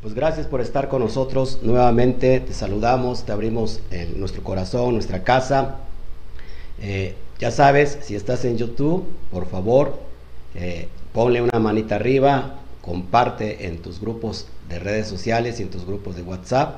Pues gracias por estar con nosotros nuevamente. Te saludamos, te abrimos en nuestro corazón, nuestra casa. Eh, ya sabes, si estás en YouTube, por favor, eh, ponle una manita arriba, comparte en tus grupos de redes sociales y en tus grupos de WhatsApp.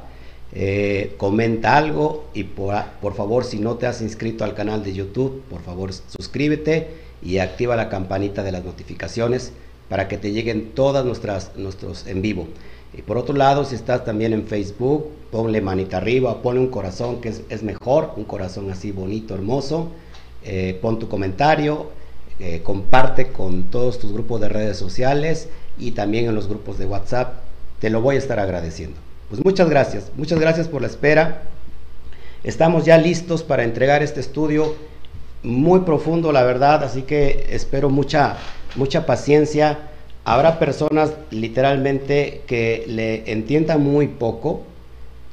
Eh, comenta algo y por, por, favor si no te has inscrito al canal de YouTube, por favor suscríbete y activa la campanita de las notificaciones para que te lleguen todas nuestras nuestros en vivo. Y por otro lado, si estás también en Facebook, ponle manita arriba, ponle un corazón que es, mejor, un corazón así bonito, hermoso. Eh, pon tu comentario, eh, comparte con todos tus grupos de redes sociales y también en los grupos de WhatsApp. Te lo voy a estar agradeciendo. Pues muchas gracias, muchas gracias por la espera. Estamos ya listos para entregar este estudio muy profundo, la verdad, así que espero mucha, mucha paciencia. Habrá personas literalmente que le entiendan muy poco,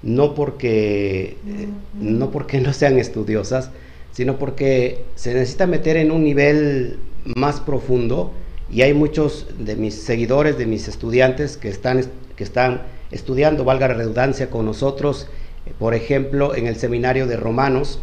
no porque, eh, no porque no sean estudiosas, sino porque se necesita meter en un nivel más profundo y hay muchos de mis seguidores, de mis estudiantes que están, que están estudiando, valga la redundancia, con nosotros, por ejemplo, en el seminario de Romanos,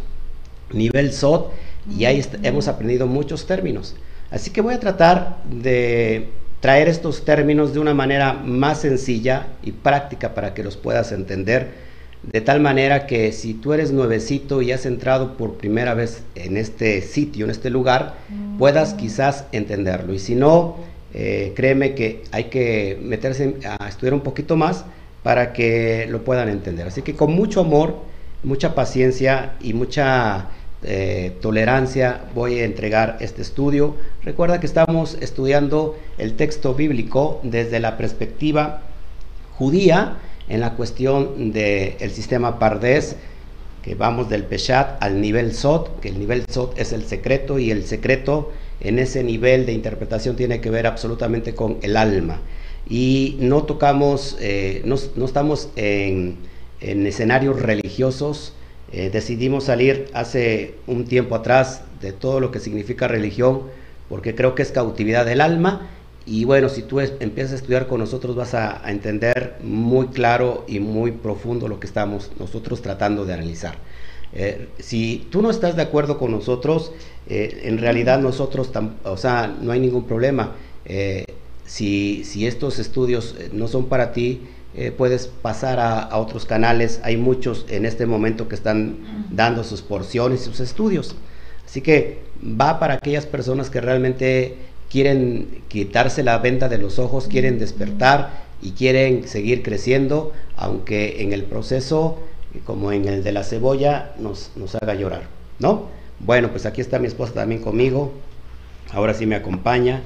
nivel SOT, y ahí hemos aprendido muchos términos. Así que voy a tratar de traer estos términos de una manera más sencilla y práctica para que los puedas entender, de tal manera que si tú eres nuevecito y has entrado por primera vez en este sitio, en este lugar, puedas quizás entenderlo. Y si no, eh, créeme que hay que meterse a estudiar un poquito más para que lo puedan entender. Así que con mucho amor, mucha paciencia y mucha eh, tolerancia voy a entregar este estudio. Recuerda que estamos estudiando el texto bíblico desde la perspectiva judía en la cuestión del sistema Pardes, que vamos del Peshat al nivel Sot, que el nivel Sot es el secreto y el secreto en ese nivel de interpretación tiene que ver absolutamente con el alma. Y no tocamos, eh, no, estamos en escenarios religiosos, eh, decidimos salir hace un tiempo atrás de todo lo que significa religión, porque creo que es cautividad del alma. Y bueno, si tú empiezas a estudiar con nosotros vas a, entender muy claro y muy profundo lo que estamos nosotros tratando de analizar. Eh, si tú no estás de acuerdo con nosotros, eh, en realidad nosotros, o sea, no hay ningún problema. Si, estos estudios no son para ti, eh, puedes pasar a, a, otros canales. Hay muchos en este momento que están dando sus porciones, sus estudios. Así que va para aquellas personas que realmente quieren quitarse la venda de los ojos, quieren despertar y quieren seguir creciendo, aunque en el proceso, como en el de la cebolla, nos, nos haga llorar, ¿no? Bueno, pues aquí está mi esposa también conmigo. Ahora sí me acompaña.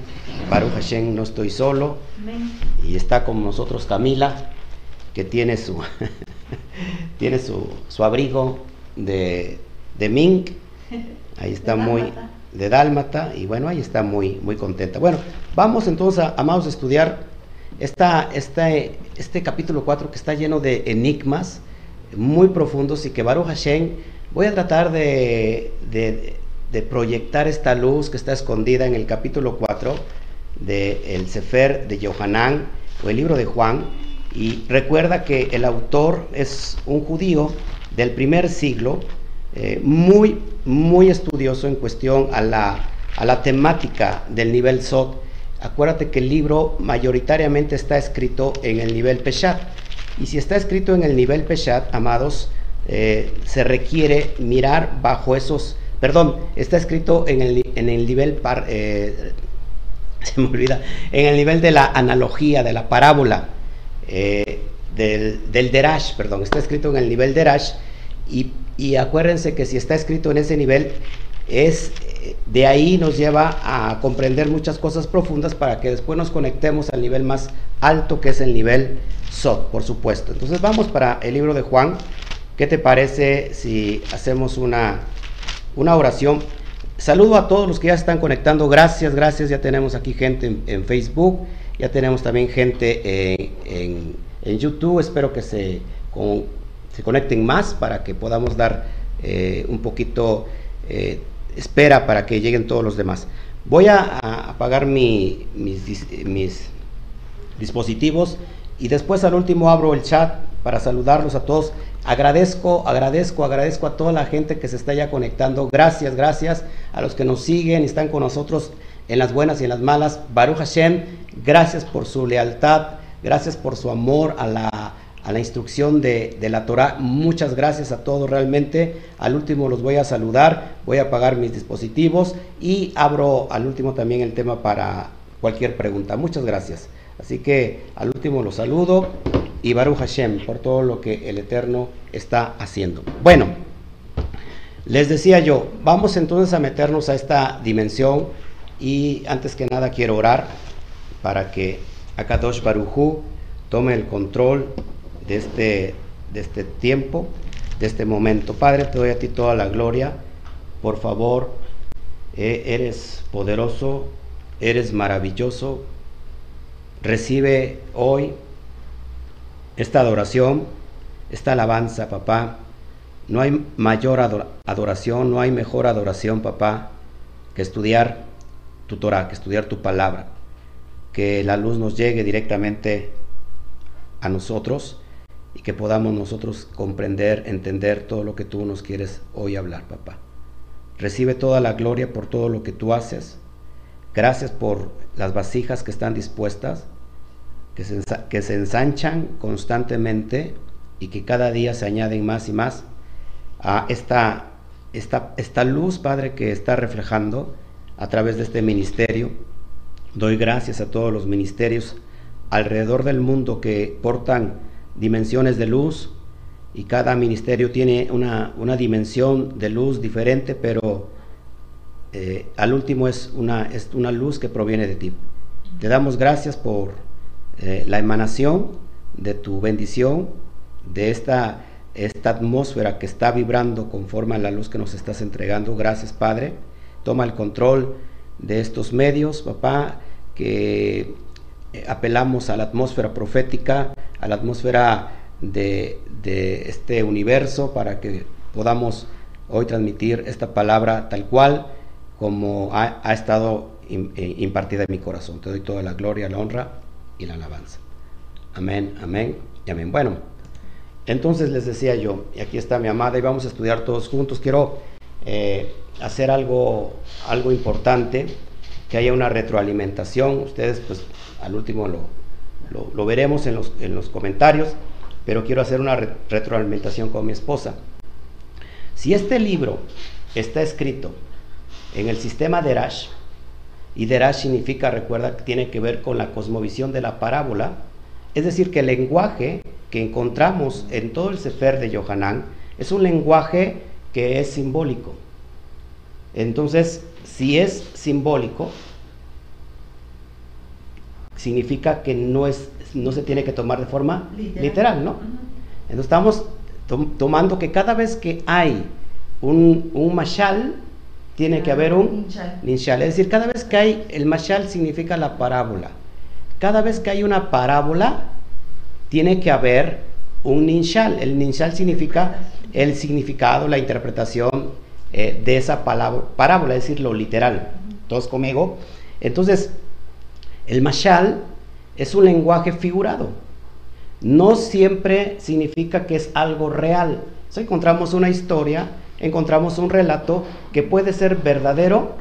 Baruch Hashem, no estoy solo. Y está con nosotros Camila que tiene su, tiene su, su, abrigo de, de mink, ahí está de muy de dálmata y bueno, ahí está muy, muy contenta. Bueno, vamos entonces, a, amados, a estudiar esta, esta, este capítulo 4 que está lleno de enigmas muy profundos y que Baruch Hashem, voy a tratar de, de, de proyectar esta luz que está escondida en el capítulo 4 del el Sefer de Yohanan o el libro de Juan, y recuerda que el autor es un judío del primer siglo, eh, muy, muy estudioso en cuestión a la, a la temática del nivel Sot. Acuérdate que el libro mayoritariamente está escrito en el nivel Peshat. Y si está escrito en el nivel Peshat, amados, eh, se requiere mirar bajo esos, perdón, está escrito en el, en el nivel, eh, se me olvida, en el nivel de la analogía, de la parábola eh, del, del, Derash, perdón, está escrito en el nivel Derash y, y, acuérdense que si está escrito en ese nivel, es de ahí nos lleva a comprender muchas cosas profundas para que después nos conectemos al nivel más alto que es el nivel Sot, por supuesto. Entonces vamos para el libro de Juan. ¿Qué te parece si hacemos una, una oración? Saludo a todos los que ya están conectando. Gracias, gracias. Ya tenemos aquí gente en, en Facebook ya tenemos también gente en, en, en YouTube, espero que se, se, conecten más para que podamos dar eh, un poquito eh, espera para que lleguen todos los demás. Voy a, apagar mi, mis, mis, dispositivos y después al último abro el chat para saludarlos a todos. Agradezco, agradezco, agradezco a toda la gente que se está ya conectando. Gracias, gracias a los que nos siguen y están con nosotros en las buenas y en las malas. Baruch Hashem, gracias por su lealtad, gracias por su amor a la, a la instrucción de, de, la Torah. Muchas gracias a todos realmente. Al último los voy a saludar, voy a apagar mis dispositivos y abro al último también el tema para cualquier pregunta. Muchas gracias. Así que al último los saludo y Baruch Hashem por todo lo que el Eterno está haciendo. Bueno, les decía yo, vamos entonces a meternos a esta dimensión y antes que nada quiero orar para que Akadosh Baruchu tome el control de este, de este tiempo, de este momento. Padre, te doy a ti toda la gloria. Por favor, eh, eres poderoso, eres maravilloso. Recibe hoy esta adoración, esta alabanza, papá. No hay mayor adoración, no hay mejor adoración, papá, que estudiar tu que estudiar tu palabra. Que la luz nos llegue directamente a nosotros y que podamos nosotros comprender, entender todo lo que tú nos quieres hoy hablar, papá. Recibe toda la gloria por todo lo que tú haces. Gracias por las vasijas que están dispuestas que se, ensanchan constantemente y que cada día se añaden más y más a esta, esta, esta luz, Padre, que está reflejando a través de este ministerio. Doy gracias a todos los ministerios alrededor del mundo que portan dimensiones de luz y cada ministerio tiene una, una dimensión de luz diferente, pero eh, al último es una, es una luz que proviene de ti. Te damos gracias por eh, la emanación de tu bendición, de esta, esta atmósfera que está vibrando conforme a la luz que nos estás entregando. Gracias, Padre. Toma el control de estos medios, papá, que eh, apelamos a la atmósfera profética, a la atmósfera de, este universo para que podamos hoy transmitir esta palabra tal cual como ha, estado eh, impartida en mi corazón. Te doy toda la gloria, la honra y la alabanza. Amén, amén y amén. Bueno, entonces les decía yo, y aquí está mi amada, y vamos a estudiar todos juntos. Quiero eh, hacer algo, algo importante, que haya una retroalimentación. Ustedes, pues, al último lo, lo, veremos en los, en los, comentarios, pero quiero hacer una retroalimentación con mi esposa. Si este libro está escrito en el sistema de Rash, y Derash significa, recuerda, que tiene que ver con la cosmovisión de la parábola. Es decir, que el lenguaje que encontramos en todo el Sefer de Yohanan es un lenguaje que es simbólico. Entonces, si es simbólico, significa que no, es, no se tiene que tomar de forma literal, ¿no? Entonces estamos tomando que cada vez que hay un, un mashal, tiene que haber un ninshal. Es decir, cada vez que hay, el mashal significa la parábola. Cada vez que hay una parábola, tiene que haber un ninshal. El ninshal significa el significado, la interpretación eh, de esa palabra, parábola, es decir, lo literal. Todos conmigo. Entonces, el mashal es un lenguaje figurado. No siempre significa que es algo real. Si encontramos una historia encontramos un relato que puede ser verdadero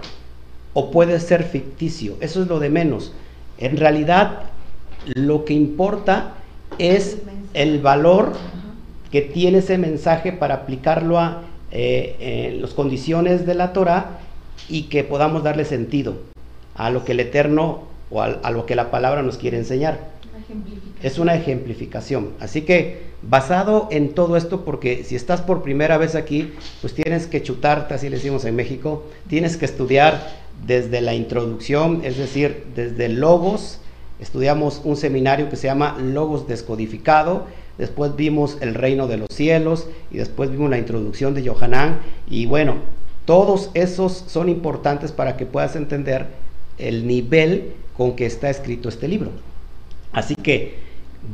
o puede ser ficticio. Eso es lo de menos. En realidad, lo que importa es el valor que tiene ese mensaje para aplicarlo a eh, las condiciones de la Torah y que podamos darle sentido a lo que el Eterno o a lo que la palabra nos quiere enseñar. Es una ejemplificación. Así que basado en todo esto, porque si estás por primera vez aquí, pues tienes que chutarte, así le decimos en México, tienes que estudiar desde la introducción, es decir, desde Logos. Estudiamos un seminario que se llama Logos Descodificado, después vimos el reino de los cielos y después vimos la introducción de Johanán. Y bueno, todos esos son importantes para que puedas entender el nivel con que está escrito este libro. Así que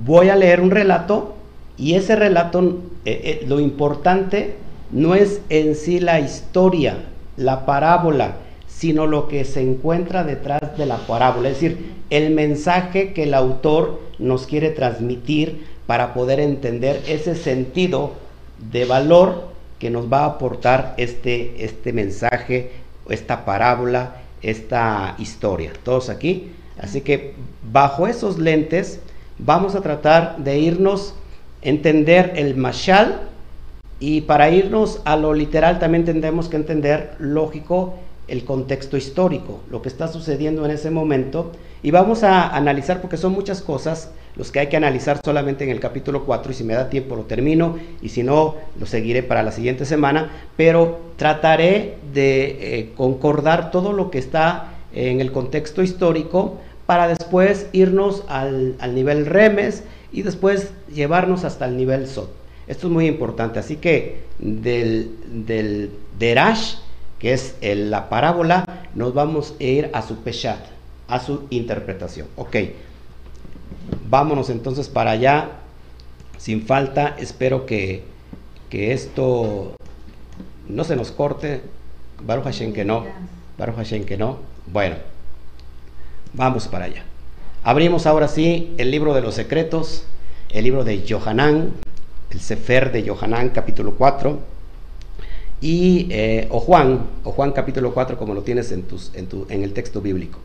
voy a leer un relato y ese relato, eh, eh, lo importante no es en sí la historia, la parábola, sino lo que se encuentra detrás de la parábola, es decir, el mensaje que el autor nos quiere transmitir para poder entender ese sentido de valor que nos va a aportar este, este mensaje, esta parábola, esta historia. Todos aquí. Así que bajo esos lentes vamos a tratar de irnos, entender el mashal y para irnos a lo literal también tendremos que entender, lógico, el contexto histórico, lo que está sucediendo en ese momento. Y vamos a analizar, porque son muchas cosas, los que hay que analizar solamente en el capítulo 4, y si me da tiempo lo termino, y si no, lo seguiré para la siguiente semana, pero trataré de eh, concordar todo lo que está en el contexto histórico para después irnos al, nivel remes y después llevarnos hasta el nivel sot. Esto es muy importante, así que del, del derash, que es la parábola, nos vamos a ir a su peshat, a su interpretación. Ok, vámonos entonces para allá, sin falta, espero que, que esto no se nos corte, Baruch Hashem que no, Baruch Hashem que no, bueno. Vamos para allá. Abrimos ahora sí el libro de los secretos, el libro de Johanán, el Sefer de Johanán, capítulo 4, y, eh, o Juan, o Juan capítulo 4, como lo tienes en, tus, en, tu, en el texto bíblico.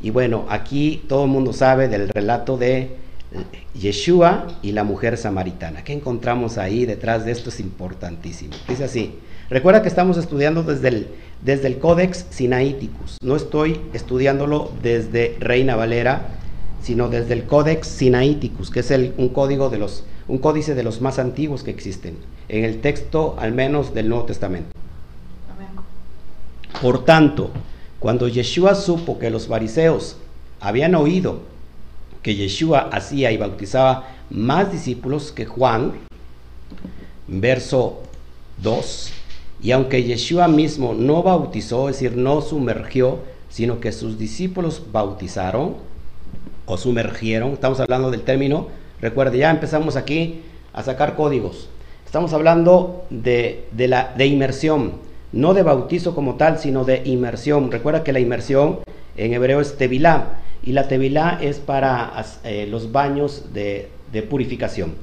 Y bueno, aquí todo el mundo sabe del relato de Yeshua y la mujer samaritana. ¿Qué encontramos ahí detrás de esto? Es importantísimo. Dice así, recuerda que estamos estudiando desde el desde el Codex Sinaiticus. No estoy estudiándolo desde Reina Valera, sino desde el Codex Sinaiticus, que es el, un código de los, un códice de los más antiguos que existen, en el texto al menos del Nuevo Testamento. Por tanto, cuando Yeshua supo que los fariseos habían oído que Yeshua hacía y bautizaba más discípulos que Juan, verso 2, y aunque Yeshua mismo no bautizó, es decir, no sumergió, sino que sus discípulos bautizaron o sumergieron, estamos hablando del término, recuerde, ya empezamos aquí a sacar códigos. Estamos hablando de, la, de inmersión, no de bautizo como tal, sino de inmersión. Recuerda que la inmersión en hebreo es tevilá, y la tevilá es para eh, los baños de, de purificación.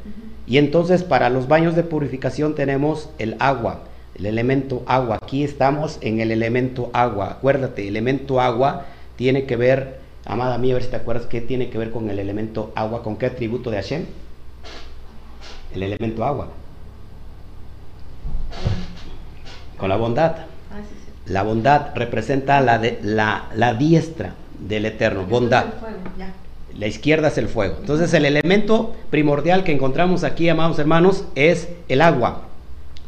Y entonces para los baños de purificación tenemos el agua el elemento agua. Aquí estamos en el elemento agua. Acuérdate, elemento agua tiene que ver, amada mía, a ver si te acuerdas, ¿qué tiene que ver con el elemento agua? ¿Con qué atributo de Hashem? El elemento agua. Con la bondad. Ah, la bondad representa la, de, la, la diestra del Eterno, bondad. La izquierda es el fuego. Entonces el elemento primordial que encontramos aquí, amados hermanos, es el agua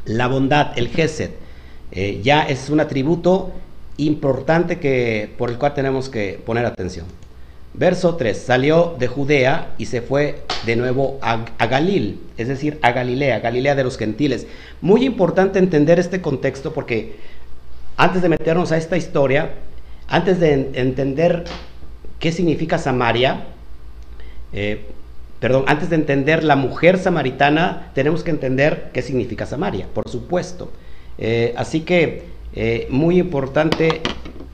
la bondad, el Gesed, eh, ya es un atributo importante que, por el cual tenemos que poner atención. Verso 3, salió de Judea y se fue de nuevo a, Galil, es decir, a Galilea, Galilea de los gentiles. Muy importante entender este contexto porque antes de meternos a esta historia, antes de entender qué significa Samaria, eh, perdón, antes de entender la mujer samaritana, tenemos que entender qué significa Samaria, por supuesto. Eh, así que eh, muy importante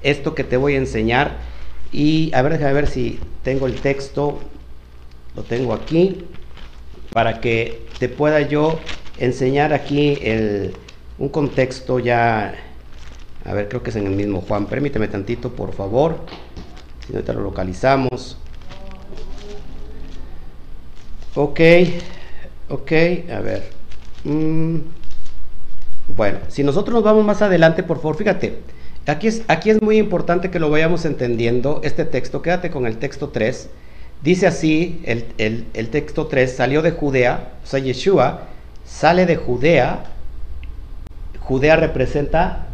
esto que te voy a enseñar. Y a ver, déjame ver si tengo el texto, lo tengo aquí, para que te pueda yo enseñar aquí el, un contexto ya, a ver, creo que es en el mismo Juan, permíteme tantito, por favor, si no te lo localizamos. Ok, ok, a ver. Mm, bueno, si nosotros nos vamos más adelante, por favor, fíjate, aquí es, aquí es muy importante que lo vayamos entendiendo, este texto, quédate con el texto 3. Dice así, el, el texto 3, salió de Judea, o sea, Yeshua sale de Judea. Judea representa,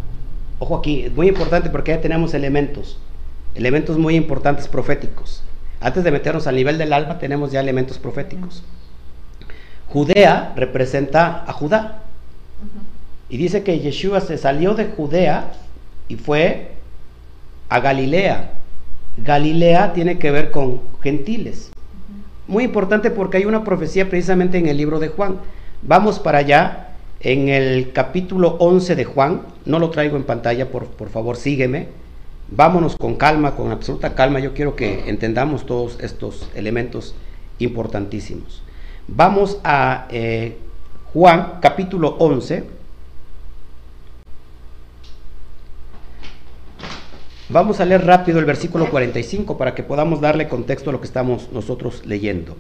ojo aquí, es muy importante porque ya tenemos elementos, elementos muy importantes proféticos. Antes de meternos al nivel del alma, tenemos ya elementos proféticos. Judea representa a Judá. Y dice que Yeshua se salió de Judea y fue a Galilea. Galilea tiene que ver con gentiles. Muy importante porque hay una profecía precisamente en el libro de Juan. Vamos para allá, en el capítulo 11 de Juan. No lo traigo en pantalla, por, por favor, sígueme. vámonos con calma, con absoluta calma. Yo quiero que entendamos todos estos elementos importantísimos. Vamos a eh, Juan capítulo 11. Vamos a leer rápido el versículo 45 para que podamos darle contexto a lo que estamos nosotros leyendo.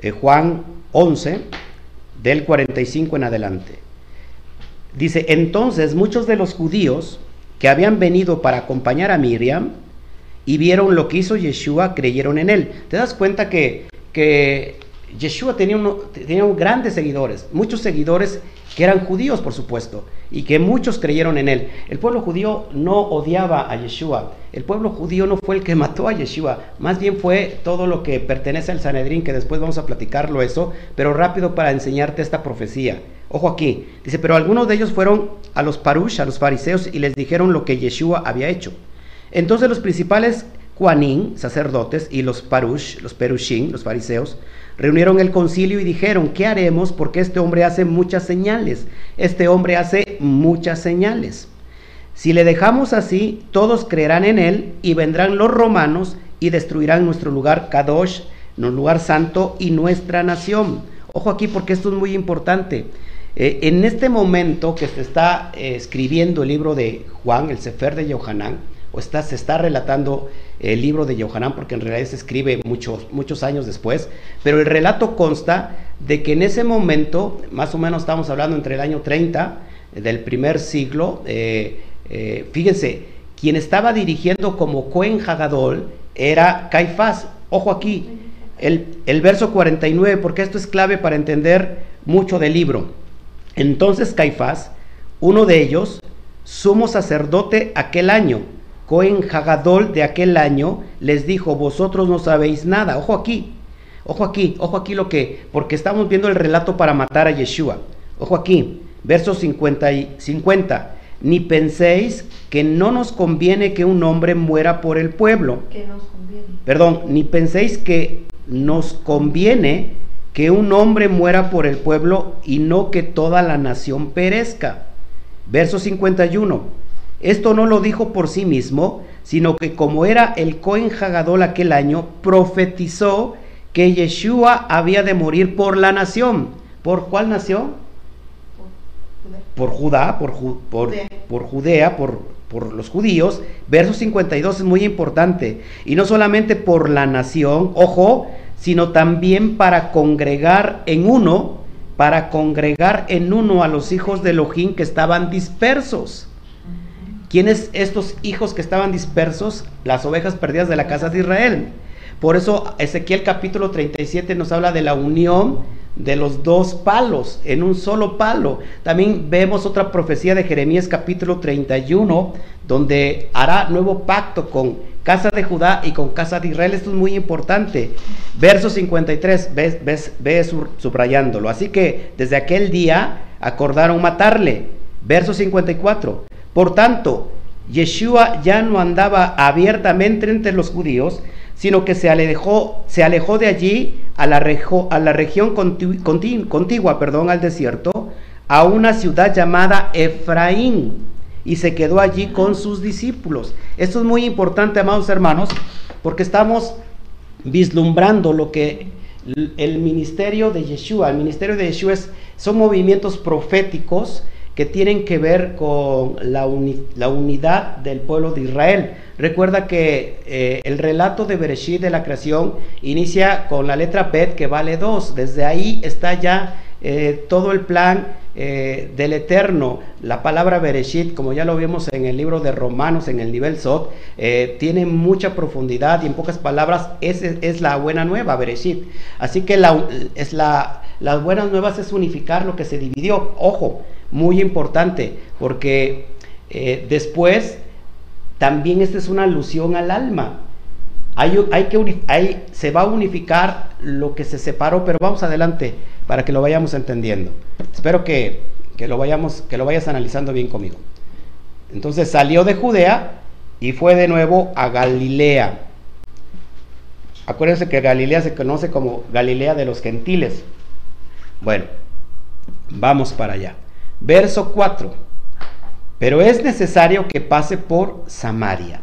Eh, Juan 11, del 45 en adelante. Dice, entonces muchos de los judíos que habían venido para acompañar a Miriam y vieron lo que hizo Yeshua, creyeron en él. ¿Te das cuenta que, que Yeshua tenía, tenía grandes seguidores, muchos seguidores que eran judíos, por supuesto, y que muchos creyeron en él. El pueblo judío no odiaba a Yeshua. El pueblo judío no fue el que mató a Yeshua, más bien fue todo lo que pertenece al Sanedrín, que después vamos a platicarlo eso, pero rápido para enseñarte esta profecía. Ojo aquí, dice, pero algunos de ellos fueron a los parush, a los fariseos, y les dijeron lo que Yeshua había hecho. Entonces los principales Juanín, sacerdotes, y los parush, los perushim, los fariseos, Reunieron el concilio y dijeron, ¿qué haremos? Porque este hombre hace muchas señales. Este hombre hace muchas señales. Si le dejamos así, todos creerán en él y vendrán los romanos y destruirán nuestro lugar Kadosh, nuestro lugar santo y nuestra nación. Ojo aquí porque esto es muy importante. Eh, en este momento que se está eh, escribiendo el libro de Juan, el Sefer de Yohanan, o está, se está relatando el libro de Yohanan, porque en realidad se escribe muchos, muchos años después, pero el relato consta de que en ese momento, más o menos estamos hablando entre el año 30 eh, del primer siglo, eh, eh, fíjense, quien estaba dirigiendo como Cohen Hagadol era Caifás. Ojo aquí, el, el verso 49, porque esto es clave para entender mucho del libro. Entonces Caifás, uno de ellos, sumo sacerdote aquel año, Cohen Hagadol de aquel año les dijo, vosotros no sabéis nada. Ojo aquí, ojo aquí, ojo aquí lo que, porque estamos viendo el relato para matar a Yeshua. Ojo aquí, versos 50 y 50. Ni penséis que no nos conviene que un hombre muera por el pueblo. Que nos conviene. Perdón, ni penséis que nos conviene que un hombre muera por el pueblo y no que toda la nación perezca. Verso 51. Esto no lo dijo por sí mismo, sino que como era el Cohen Hagadol aquel año, profetizó que Yeshua había de morir por la nación. ¿Por cuál nación? Por Judá, por, por, por Judea, por, por los judíos. Verso 52 es muy importante. Y no solamente por la nación, ojo, sino también para congregar en uno, para congregar en uno a los hijos de Elohim que estaban dispersos. ¿Quiénes estos hijos que estaban dispersos? Las ovejas perdidas de la casa de Israel. Por eso Ezequiel capítulo 37 nos habla de la unión de los dos palos en un solo palo. También vemos otra profecía de Jeremías capítulo 31 donde hará nuevo pacto con casa de Judá y con casa de Israel. Esto es muy importante. Verso 53, ves, ves, ves subrayándolo. Así que desde aquel día acordaron matarle. Verso 54. Por tanto, Yeshua ya no andaba abiertamente entre los judíos, sino que se alejó, de allí a la, a la región contigua, perdón, al desierto, a una ciudad llamada Efraín, y se quedó allí con sus discípulos. Esto es muy importante, amados hermanos, porque estamos vislumbrando lo que el ministerio de Yeshua, el ministerio de Yeshua son movimientos proféticos que tienen que ver con la, unidad del pueblo de Israel. Recuerda que eh, el relato de Bereshit de la creación inicia con la letra Bet que vale 2. Desde ahí está ya eh, todo el plan eh, del Eterno. La palabra Bereshit, como ya lo vimos en el libro de Romanos, en el nivel Sot, tiene mucha profundidad y en pocas palabras es, es la buena nueva, Bereshit. Así que es la, las buenas nuevas es unificar lo que se dividió. Ojo, muy importante, porque eh, después también esta es una alusión al alma. Hay, hay que hay, se va a unificar lo que se separó, pero vamos adelante para que lo vayamos entendiendo. Espero que, que, lo, vayamos, que lo vayas analizando bien conmigo. Entonces salió de Judea y fue de nuevo a Galilea. Acuérdense que Galilea se conoce como Galilea de los gentiles. Bueno, vamos para allá. Verso 4. Pero es necesario que pase por Samaria.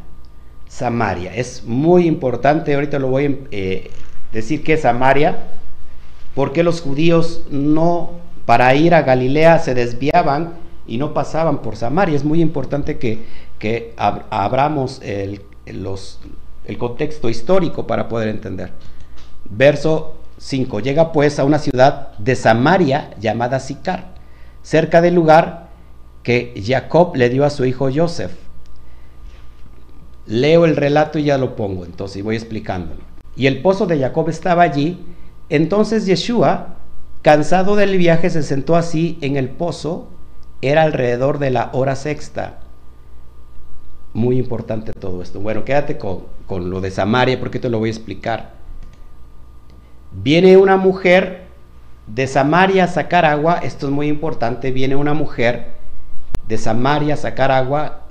Samaria. Es muy importante, ahorita lo voy a eh, decir que es Samaria, porque los judíos no, para ir a Galilea se desviaban y no pasaban por Samaria. Es muy importante que, que abramos el, el contexto histórico para poder entender. Verso 5. Llega pues a una ciudad de Samaria llamada Sicar, cerca del lugar que Jacob le dio a su hijo Joseph. Leo el relato y ya lo pongo, entonces voy explicándolo. Y el pozo de Jacob estaba allí. Entonces Yeshua, cansado del viaje, se sentó así en el pozo. Era alrededor de la hora sexta. Muy importante todo esto. Bueno, quédate con, con lo de Samaria porque te lo voy a explicar. Viene una mujer de Samaria a sacar agua. Esto es muy importante. Viene una mujer de Samaria a sacar agua.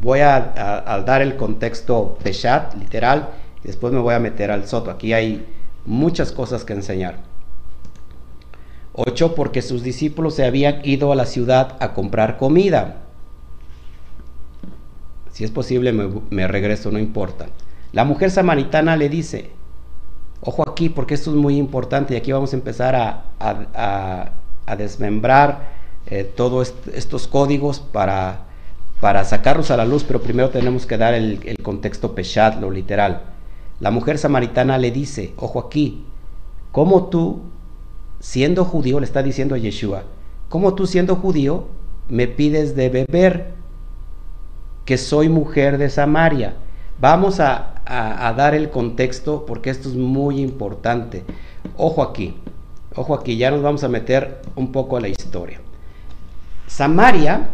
Voy a, dar el contexto de literal, y después me voy a meter al Soto. Aquí hay muchas cosas que enseñar. 8. Porque sus discípulos se habían ido a la ciudad a comprar comida. Si es posible, me, regreso, no importa. La mujer samaritana le dice, ojo aquí, porque esto es muy importante y aquí vamos a empezar a, desmembrar eh, todos estos códigos para, para sacarlos a la luz, pero primero tenemos que dar el, contexto peshat, lo literal. La mujer samaritana le dice, ojo aquí, ¿cómo tú, siendo judío, le está diciendo a Yeshua, ¿cómo tú siendo judío me pides de beber que soy mujer de Samaria? Vamos a, a dar el contexto porque esto es muy importante. Ojo aquí, ojo aquí, ya nos vamos a meter un poco a la historia. Samaria,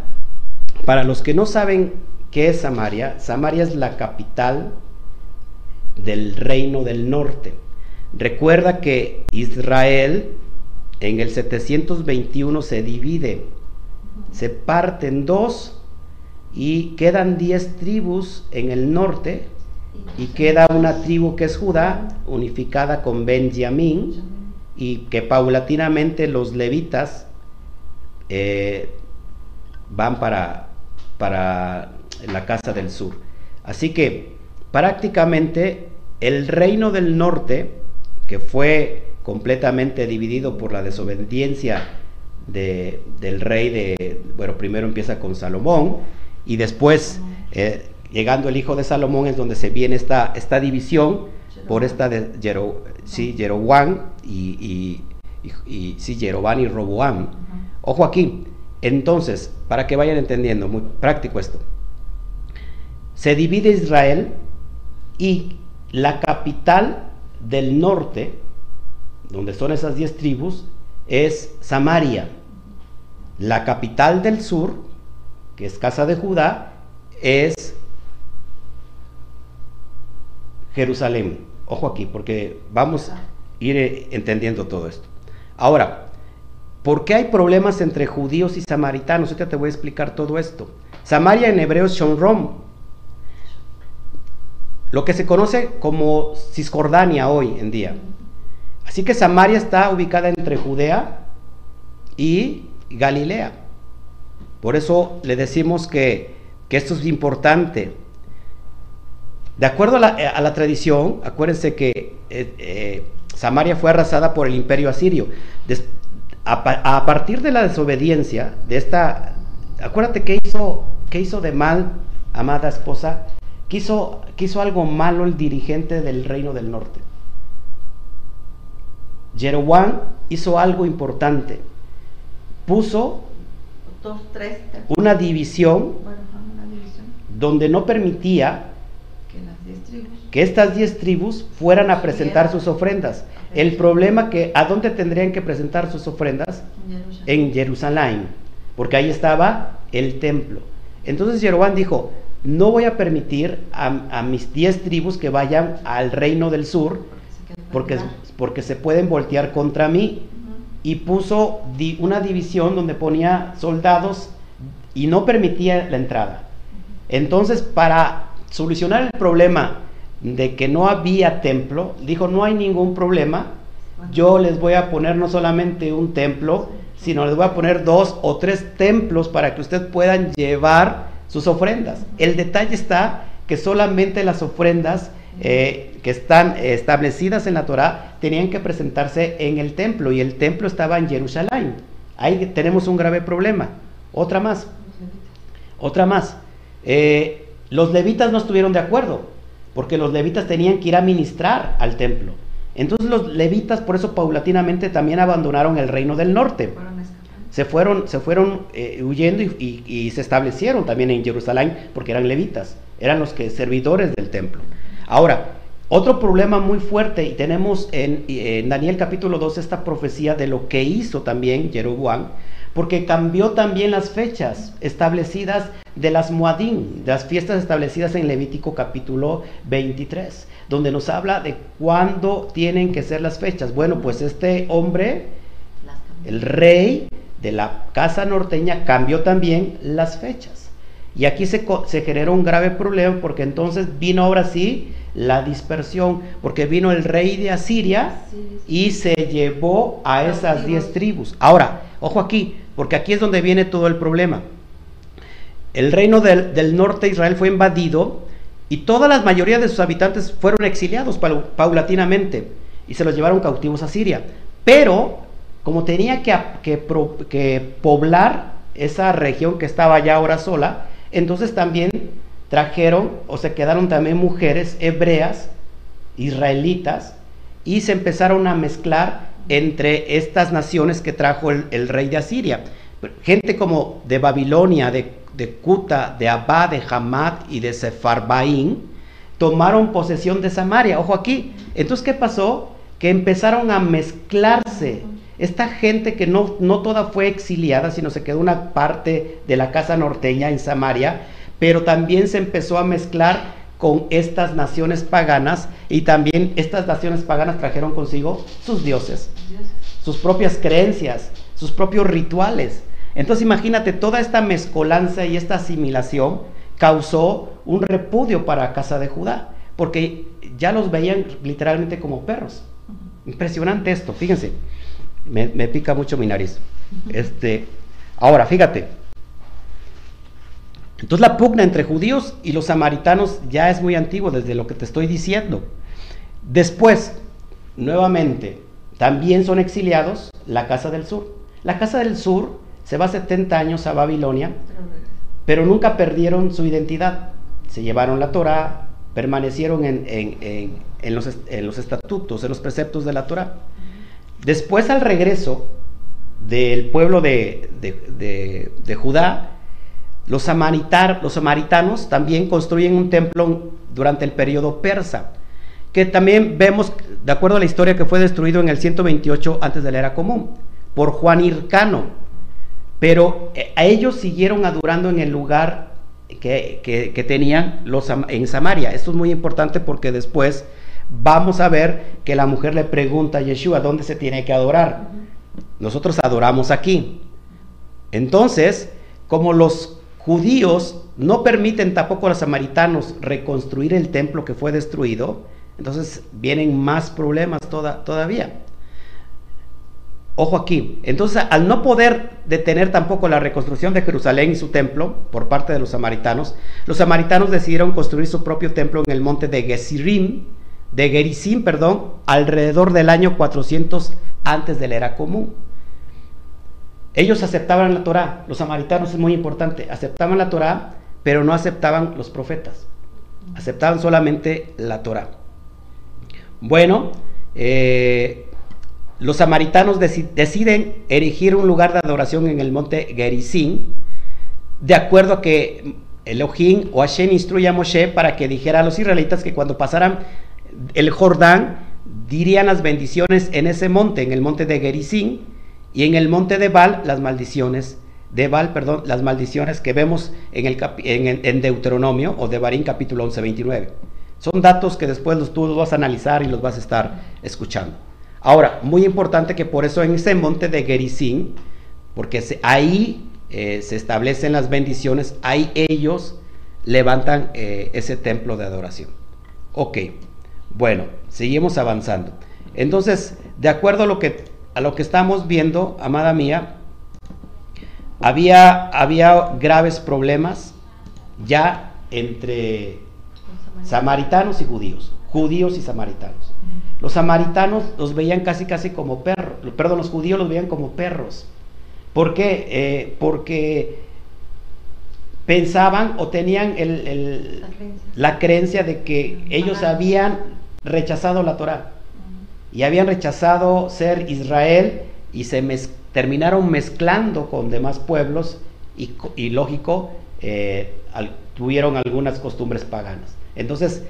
para los que no saben qué es Samaria, Samaria es la capital del reino del norte. Recuerda que Israel en el 721 se divide, se parte en dos y quedan diez tribus en el norte y queda una tribu que es Judá unificada con Benjamín y que paulatinamente los levitas eh, van para, para la casa del sur. Así que prácticamente el reino del norte, que fue completamente dividido por la desobediencia de, del rey de, bueno, primero empieza con Salomón y después, eh, llegando el hijo de Salomón, es donde se viene esta, esta división por esta de Jero, sí, Jeroboam y, y, y, sí, Jeroboam y Roboam. Ojo aquí, entonces, para que vayan entendiendo, muy práctico esto. Se divide Israel y la capital del norte, donde son esas diez tribus, es Samaria. La capital del sur, que es casa de Judá, es Jerusalén. Ojo aquí, porque vamos a ir eh, entendiendo todo esto. Ahora, ¿Por qué hay problemas entre judíos y samaritanos? Ahorita te voy a explicar todo esto. Samaria en hebreo es Shonrom, lo que se conoce como Cisjordania hoy en día. Así que Samaria está ubicada entre Judea y Galilea. Por eso le decimos que, esto es importante. De acuerdo a la, tradición, acuérdense que eh, eh, Samaria fue arrasada por el imperio asirio a, partir de la desobediencia, de esta, acuérdate que hizo, que hizo de mal, amada esposa, quiso, quiso algo malo el dirigente del reino del norte. Jeroboam hizo algo importante. Puso una división donde no permitía que estas diez tribus fueran a presentar sus ofrendas. El problema que, ¿a dónde tendrían que presentar sus ofrendas? En Jerusalén, porque ahí estaba el templo. Entonces Jeroboam dijo, no voy a permitir a, mis diez tribus que vayan al reino del sur, porque, porque se pueden voltear contra mí. Y puso una división donde ponía soldados y no permitía la entrada. Entonces, para solucionar el problema de que no había templo, dijo, no hay ningún problema, yo les voy a poner no solamente un templo, sino les voy a poner dos o tres templos para que ustedes puedan llevar sus ofrendas. El detalle está que solamente las ofrendas eh, que están establecidas en la Torah tenían que presentarse en el templo y el templo estaba en Jerusalén. Ahí tenemos un grave problema. Otra más. Otra más. Eh, los levitas no estuvieron de acuerdo, porque los levitas tenían que ir a ministrar al templo. Entonces los levitas, por eso paulatinamente también abandonaron el reino del norte. Se fueron, se fueron eh, huyendo y, se establecieron también en Jerusalén porque eran levitas, eran los que servidores del templo. Ahora, otro problema muy fuerte, y tenemos en, en Daniel capítulo 2 esta profecía de lo que hizo también Jeroboam, porque cambió también las fechas establecidas de las Muadín, de las fiestas establecidas en Levítico capítulo 23, donde nos habla de cuándo tienen que ser las fechas. Bueno, pues este hombre, el rey de la casa norteña, cambió también las fechas. Y aquí se, se generó un grave problema porque entonces vino ahora sí la dispersión, porque vino el rey de Asiria y se llevó a esas diez tribus. Ahora, ojo aquí, porque aquí es donde viene todo el problema. El reino del, norte de Israel fue invadido y toda la mayoría de sus habitantes fueron exiliados paulatinamente y se los llevaron cautivos a Siria. Pero, como tenía que, que poblar esa región que estaba ya ahora sola, entonces también trajeron o se quedaron también mujeres hebreas, israelitas, y se empezaron a mezclar entre estas naciones que trajo el, rey de Asiria. Gente como de Babilonia, de, de Cuta, de Abba, de Hamad y de Sefarbaín, tomaron posesión de Samaria. Ojo aquí. Entonces, ¿qué pasó? Que empezaron a mezclarse. Esta gente que no, no toda fue exiliada, sino se quedó una parte de la casa norteña en Samaria, pero también se empezó a mezclar con estas naciones paganas y también estas naciones paganas trajeron consigo sus dioses, sus propias creencias, sus propios rituales. Entonces imagínate, toda esta mezcolanza y esta asimilación causó un repudio para casa de Judá, porque ya los veían literalmente como perros. Impresionante esto, fíjense, me, me pica mucho mi nariz. Este, ahora, fíjate, entonces la pugna entre judíos y los samaritanos ya es muy antiguo desde lo que te estoy diciendo. Después, nuevamente, también son exiliados la Casa del Sur. La Casa del Sur se va 70 años a Babilonia, pero nunca perdieron su identidad. Se llevaron la Torah, permanecieron en, los, estatutos, en los preceptos de la Torah. Después al regreso del pueblo de Judá, los, los samaritanos también construyen un templo durante el periodo persa, que también vemos, de acuerdo a la historia, que fue destruido en el 128 antes de la era común, por Juan Hircano. Pero eh, a ellos siguieron adorando en el lugar que, tenían los, en Samaria. Esto es muy importante porque después vamos a ver que la mujer le pregunta a Yeshua dónde se tiene que adorar. Nosotros adoramos aquí. Entonces, como los judíos no permiten tampoco a los samaritanos reconstruir el templo que fue destruido, entonces vienen más problemas todavía. Ojo aquí, entonces al no poder detener tampoco la reconstrucción de Jerusalén y su templo por parte de los samaritanos, los samaritanos decidieron construir su propio templo en el monte de Gesirim, de Gerizim, perdón, alrededor del año 400 antes de la era común. Ellos aceptaban la Torah, los samaritanos es muy importante, aceptaban la Torah, pero no aceptaban los profetas, aceptaban solamente la Torah. Bueno, eh, los samaritanos deciden erigir un lugar de adoración en el monte Gerizim, de acuerdo a que Elohim o Hashem instruye a Moshe para que dijera a los israelitas que cuando pasaran el Jordán dirían las bendiciones en ese monte, en el monte de Gerizim, y en el monte de Baal, las maldiciones, de Baal, perdón, las maldiciones que vemos en, el en, Deuteronomio o de Barín capítulo 11, 29. Son datos que después los, tú los vas a analizar y los vas a estar escuchando. Ahora, muy importante que por eso en ese monte de Gerizim, porque ahí eh, se establecen las bendiciones, ahí ellos levantan eh, ese templo de adoración. Ok, bueno, seguimos avanzando. Entonces, de acuerdo a lo que a lo que estamos viendo, amada mía, había, había graves problemas ya entre samaritanos y judíos, judíos y samaritanos. Los samaritanos los veían casi casi como perros, perdón, los judíos los veían como perros. ¿Por qué? Eh, porque pensaban o tenían la, creencia. de que ellos habían rechazado la Torah y habían rechazado ser Israel y se terminaron mezclando con demás pueblos y, lógico, eh, tuvieron algunas costumbres paganas. Entonces,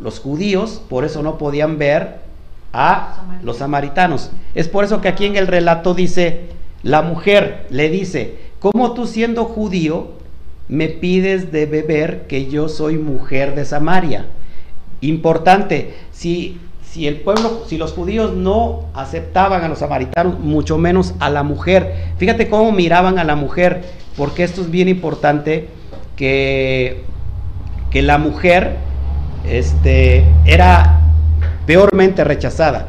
los judíos por eso no podían ver a los samaritanos. Es por eso que aquí en el relato dice, la mujer le dice, ¿cómo tú siendo judío me pides de beber que yo soy mujer de Samaria. Importante, si, si el pueblo, si los judíos no aceptaban a los samaritanos, mucho menos a la mujer. Fíjate cómo miraban a la mujer, porque esto es bien importante, que, que la mujer este, era peormente rechazada.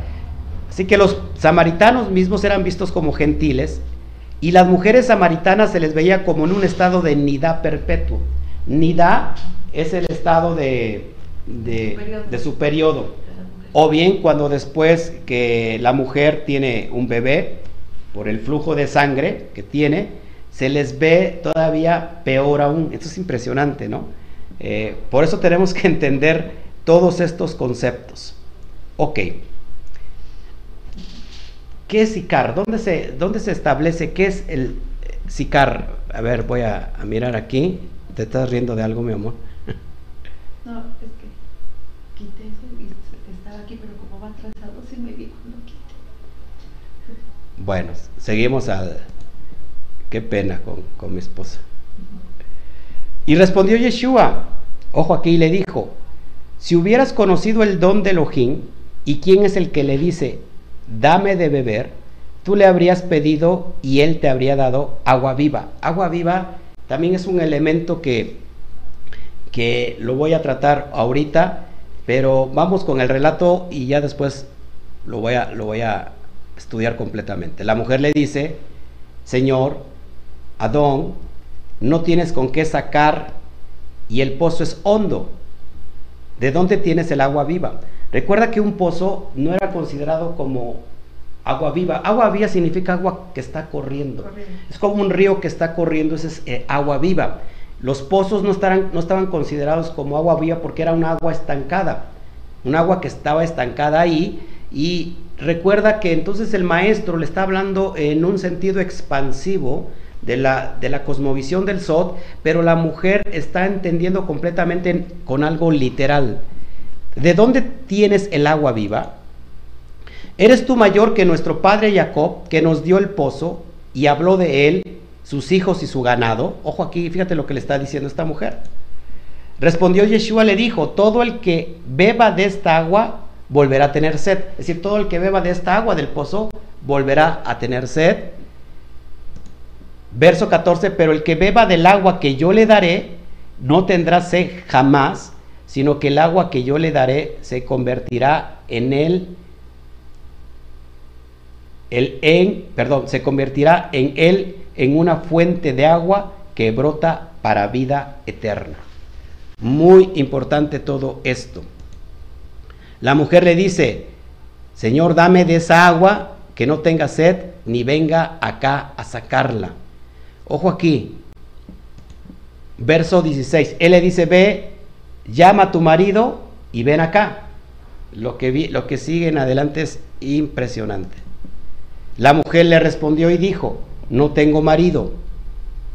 Así que los samaritanos mismos eran vistos como gentiles y las mujeres samaritanas se les veía como en un estado de nidá perpetuo. Nidá es el estado de, de, su periodo. O bien cuando después que la mujer tiene un bebé, por el flujo de sangre que tiene, se les ve todavía peor aún. Esto es impresionante, ¿no? Eh, por eso tenemos que entender todos estos conceptos. Ok. ¿Qué es SICAR? ¿Dónde se, dónde se establece qué es el SICAR? A ver, voy a, mirar aquí. ¿Te estás riendo de algo, mi amor? No, que quité eso y estaba aquí, quite. Bueno, seguimos al... Qué pena con, con mi esposa. Y respondió Yeshua, ojo aquí, le dijo, si hubieras conocido el don de Elohim, ¿y quién es el que le dice, dame de beber, tú le habrías pedido y él te habría dado agua viva. Agua viva también es un elemento que, que lo voy a tratar ahorita, pero vamos con el relato y ya después lo voy a, lo voy a estudiar completamente. La mujer le dice, Señor, Adón, no tienes con qué sacar y el pozo es hondo. ¿De dónde tienes el agua viva? Recuerda que un pozo no era considerado como agua viva. Agua viva significa agua que está corriendo. Es como un río que está corriendo, ese es eh, agua viva. Los pozos no, estaban considerados como agua viva porque era un agua estancada, un agua que estaba estancada ahí. Y recuerda que entonces el maestro le está hablando en un sentido expansivo de la, de la cosmovisión del Sod, pero la mujer está entendiendo completamente con algo literal. ¿De dónde tienes el agua viva? ¿Eres tú mayor que nuestro padre Jacob, que nos dio el pozo y habló de él, sus hijos y su ganado? Ojo aquí, fíjate lo que le está diciendo esta mujer. Respondió Yeshua, le dijo, todo el que beba de esta agua volverá a tener sed. Es decir, todo el que beba de esta agua del pozo volverá a tener sed. Verso 14, pero el que beba del agua que yo le daré, no tendrá sed jamás, sino que el agua que yo le daré se convertirá en él, el en, perdón, se convertirá en él en una fuente de agua que brota para vida eterna. Muy importante todo esto. La mujer le dice, Señor, dame de esa agua que no tenga sed ni venga acá a sacarla. Ojo aquí, verso 16. Él le dice, ve llama a tu marido y ven acá. Lo que, vi, lo que sigue en adelante es impresionante. La mujer le respondió y dijo, no tengo marido.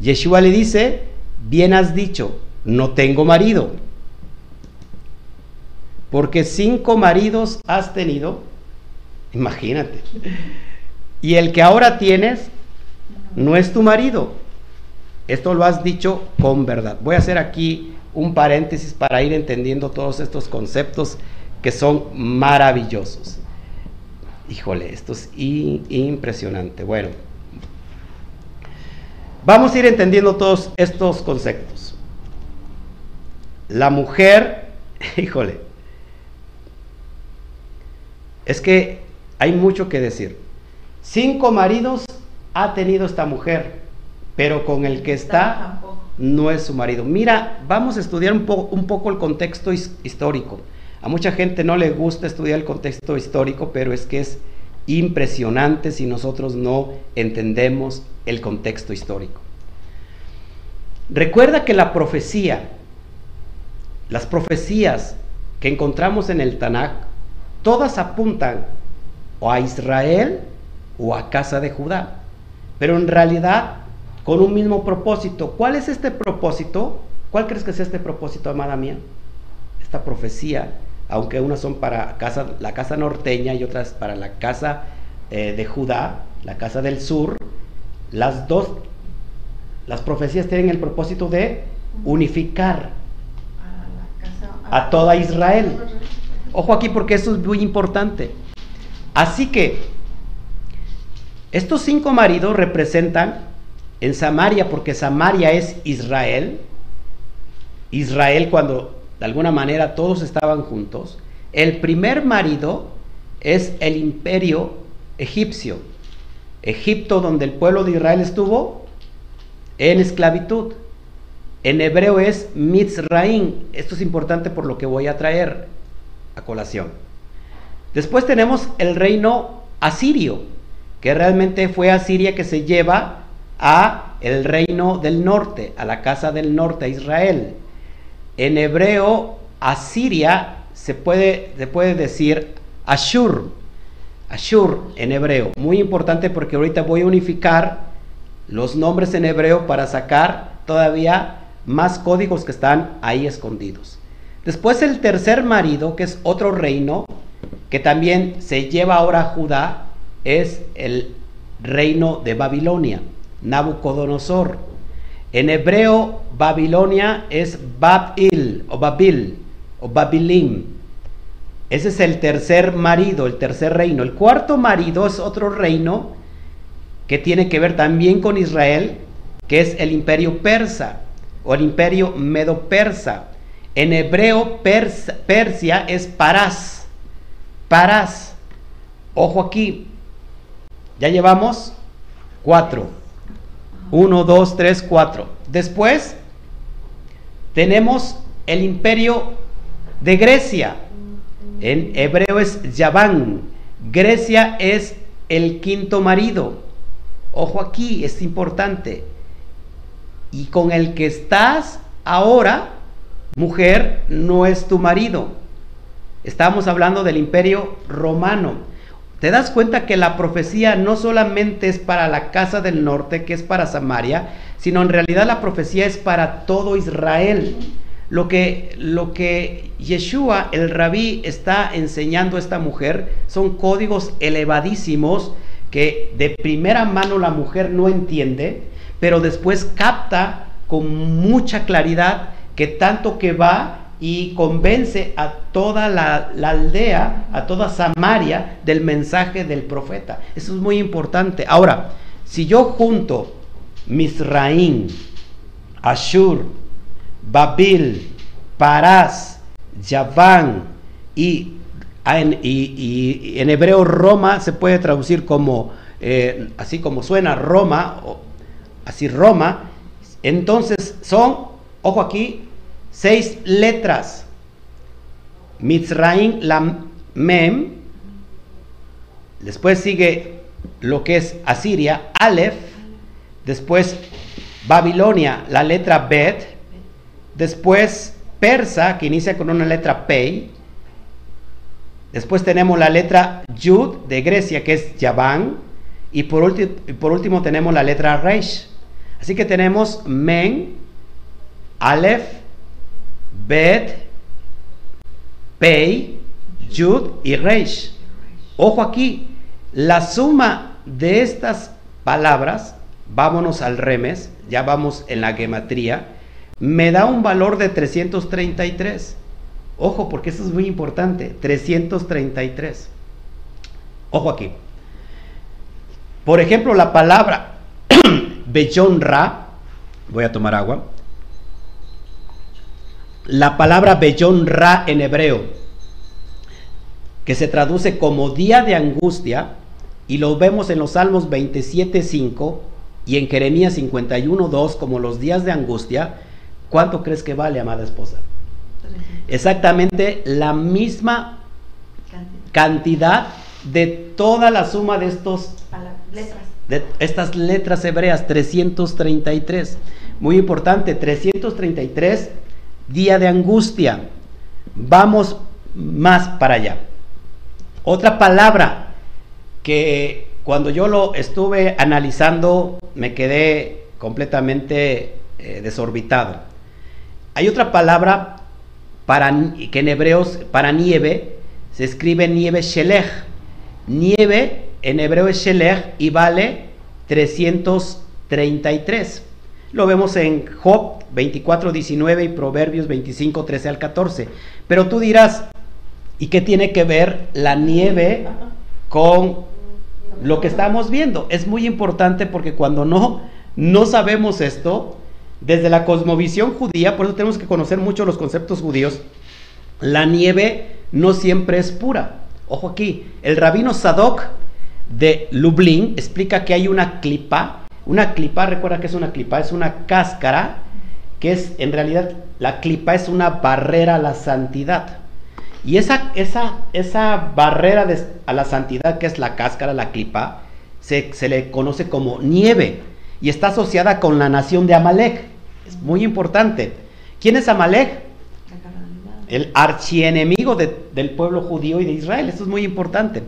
Yeshua le dice, bien has dicho, no tengo marido. Porque cinco maridos has tenido, imagínate. Y el que ahora tienes no es tu marido. Esto lo has dicho con verdad. Voy a hacer aquí un paréntesis para ir entendiendo todos estos conceptos que son maravillosos. Híjole, esto es impresionante. Bueno, vamos a ir entendiendo todos estos conceptos. La mujer, híjole, es que hay mucho que decir. Cinco maridos ha tenido esta mujer, pero con el que está no es su marido. Mira, vamos a estudiar un, un poco el contexto histórico. A mucha gente no le gusta estudiar el contexto histórico, pero es que es impresionante si nosotros no entendemos el contexto histórico. Recuerda que la profecía, las profecías que encontramos en el Tanakh, todas apuntan o a Israel o a casa de Judá, pero en realidad con un mismo propósito. ¿Cuál es este propósito? ¿Cuál crees que es este propósito, amada mía? Esta profecía, aunque unas son para casa, la casa norteña y otras para la casa eh, de Judá, la casa del sur, las dos, las profecías tienen el propósito de unificar a toda Israel. Ojo aquí porque eso es muy importante. Así que estos cinco maridos representan en Samaria, porque Samaria es Israel, Israel cuando de alguna manera todos estaban juntos, el primer marido es el imperio egipcio, Egipto donde el pueblo de Israel estuvo en esclavitud. En hebreo es Mitzraim. Esto es importante por lo que voy a traer a colación. Después tenemos el reino asirio, que realmente fue Asiria que se lleva a el reino del norte, a la casa del norte, a Israel. En hebreo, Asiria se puede, se puede decir Ashur. Ashur en hebreo. Muy importante porque ahorita voy a unificar los nombres en hebreo para sacar todavía más códigos que están ahí escondidos. Después el tercer marido, que es otro reino, que también se lleva ahora a Judá, es el reino de Babilonia. Nabucodonosor. En hebreo, Babilonia es Babil o Babil o Babilim. Ese es el tercer marido, el tercer reino. El cuarto marido es otro reino que tiene que ver también con Israel, que es el imperio persa o el imperio medo-persa. En hebreo, Persia es Parás. Parás. Ojo aquí. Ya llevamos cuatro. 1, 2, 3, 4. Después tenemos el imperio de Grecia. En hebreo es Yaván. Grecia es el quinto marido. Ojo aquí, es importante. Y con el que estás ahora, mujer, no es tu marido. Estamos hablando del imperio romano. Te das cuenta que la profecía no solamente es para la casa del norte, que es para Samaria, sino en realidad la profecía es para todo Israel. Lo que, lo que Yeshua, el rabí, está enseñando a esta mujer son códigos elevadísimos que de primera mano la mujer no entiende, pero después capta con mucha claridad que tanto que va y convence a toda la, aldea, a toda Samaria del mensaje del profeta. Eso es muy importante. Ahora, si yo junto Misraín, Ashur, Babil, Parás, Yaván y en, y, en, hebreo Roma se puede traducir como, eh, así como suena Roma, o, así Roma, entonces son, ojo aquí, seis letras. Mitzraim, la mem. Después sigue lo que es Asiria, Aleph. Después Babilonia, la letra Bet. Después Persa, que inicia con una letra Pei. Después tenemos la letra Yud de Grecia, que es Yaván. Y por, por último tenemos la letra Reish. Así que tenemos Men, Aleph, Bet, Pei, Yud y Reish. Ojo aquí, la suma de estas palabras, vámonos al remes, ya vamos en la gematría, me da un valor de 333. Ojo, porque eso es muy importante, 333. Ojo aquí. Por ejemplo, la palabra Bechon Ra, voy a tomar agua, la palabra Bellón Ra en hebreo, que se traduce como día de angustia, y lo vemos en los Salmos 27.5, y en Jeremías 51.2 como los días de angustia, ¿cuánto crees que vale, amada esposa? Exactamente la misma cantidad de toda la suma de estos letras. De estas letras hebreas, 333. Muy importante, 333, día de angustia. Vamos más para allá. Otra palabra que cuando yo lo estuve analizando me quedé completamente eh, desorbitado. Hay otra palabra para, que en hebreos para nieve se escribe nieve shelech. Nieve en hebreo es shelech y vale 333. Lo vemos en Job 24, 19 y Proverbios 25, 13 al 14. Pero tú dirás, ¿y qué tiene que ver la nieve con lo que estamos viendo? Es muy importante porque cuando no, no sabemos esto, desde la cosmovisión judía, por eso tenemos que conocer mucho los conceptos judíos, la nieve no siempre es pura. Ojo aquí, el rabino Sadok de Lublin explica que hay una clipa, una clipa, recuerda que es una clipa, es una cáscara, que es en realidad la clipa es una barrera a la santidad. Y esa, esa, esa barrera a la santidad, que es la cáscara, la clipa, se, se, le conoce como nieve y está asociada con la nación de Amalek. Es muy importante. ¿Quién es Amalek? El archienemigo del pueblo judío y de Israel. Esto es muy importante.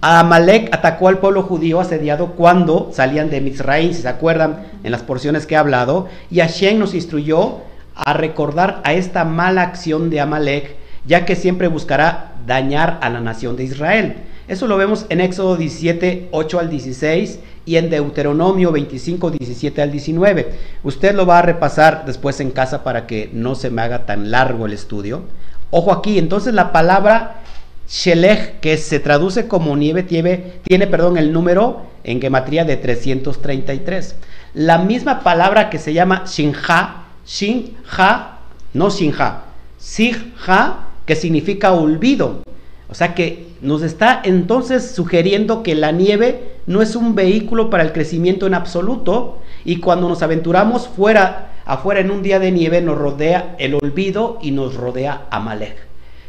Amalek atacó al pueblo judío asediado cuando salían de Misraim, si se acuerdan en las porciones que he hablado, y Hashem nos instruyó a recordar a esta mala acción de Amalek, ya que siempre buscará dañar a la nación de Israel. Eso lo vemos en Éxodo 17, 8 al 16 y en Deuteronomio 25, 17 al 19. Usted lo va a repasar después en casa para que no se me haga tan largo el estudio. Ojo aquí, entonces la palabra Shelech, que se traduce como nieve, tiene, tiene perdón, el número en gematría de 333. La misma palabra que se llama Shinja, Shinja, no Shinja, Sijha, que significa olvido. O sea que nos está entonces sugiriendo que la nieve no es un vehículo para el crecimiento en absoluto y cuando nos aventuramos fuera, afuera en un día de nieve nos rodea el olvido y nos rodea Amalek.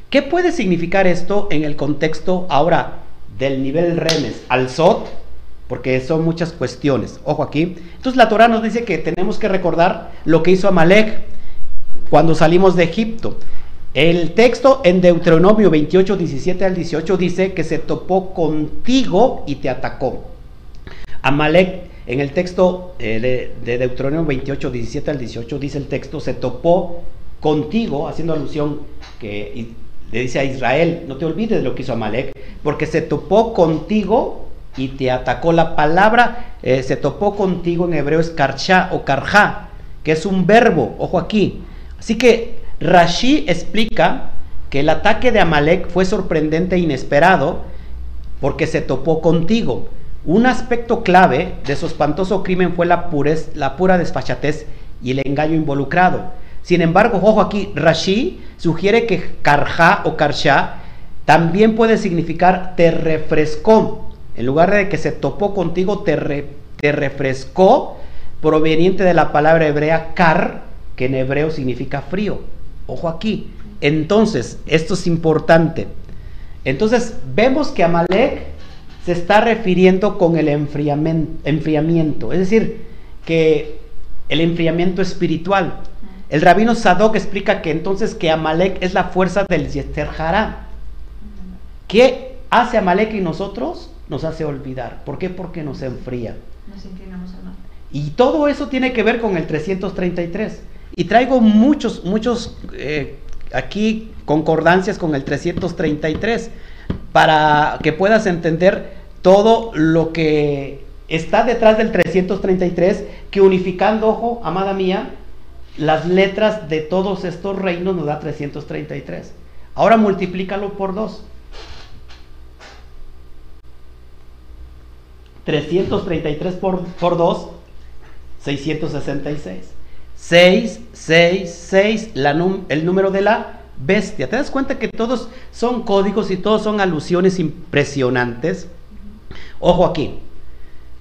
¿Qué puede significar esto en el contexto ahora del nivel remes al Sot? Porque son muchas cuestiones. Ojo aquí. Entonces la Torah nos dice que tenemos que recordar lo que hizo Amalek cuando salimos de Egipto. El texto en Deuteronomio 28, 17 al 18 dice que se topó contigo y te atacó. Amalek, en el texto eh, de, de, Deuteronomio 28, 17 al 18, dice el texto, se topó contigo, haciendo alusión que le dice a Israel, no te olvides de lo que hizo Amalek, porque se topó contigo y te atacó. La palabra eh, se topó contigo en hebreo es karcha o karja, que es un verbo, ojo aquí. Así que Rashi explica que el ataque de Amalek fue sorprendente e inesperado porque se topó contigo. Un aspecto clave de su espantoso crimen fue la, purez, la pura desfachatez y el engaño involucrado. Sin embargo, ojo aquí, Rashi sugiere que karja o karsha también puede significar te refrescó. En lugar de que se topó contigo, te, te refrescó, proveniente de la palabra hebrea kar, que en hebreo significa frío. Ojo aquí. Entonces, esto es importante. Entonces, vemos que Amalek se está refiriendo con el enfriamiento, es decir, que el enfriamiento espiritual. El rabino Sadok explica que entonces que Amalek es la fuerza del Yester ¿Qué hace Amalek y nosotros? Nos hace olvidar. ¿Por qué? Porque nos enfría. Nos inclinamos al Y todo eso tiene que ver con el 333. Y traigo muchos, muchos eh, aquí concordancias con el 333 para que puedas entender todo lo que está detrás del 333, que unificando, ojo, amada mía, las letras de todos estos reinos nos da 333. Ahora multiplícalo por 2. 333 por, por 2, 666. 6, 6, 6, el número de la bestia. ¿Te das cuenta que todos son códigos y todos son alusiones impresionantes? Ojo aquí.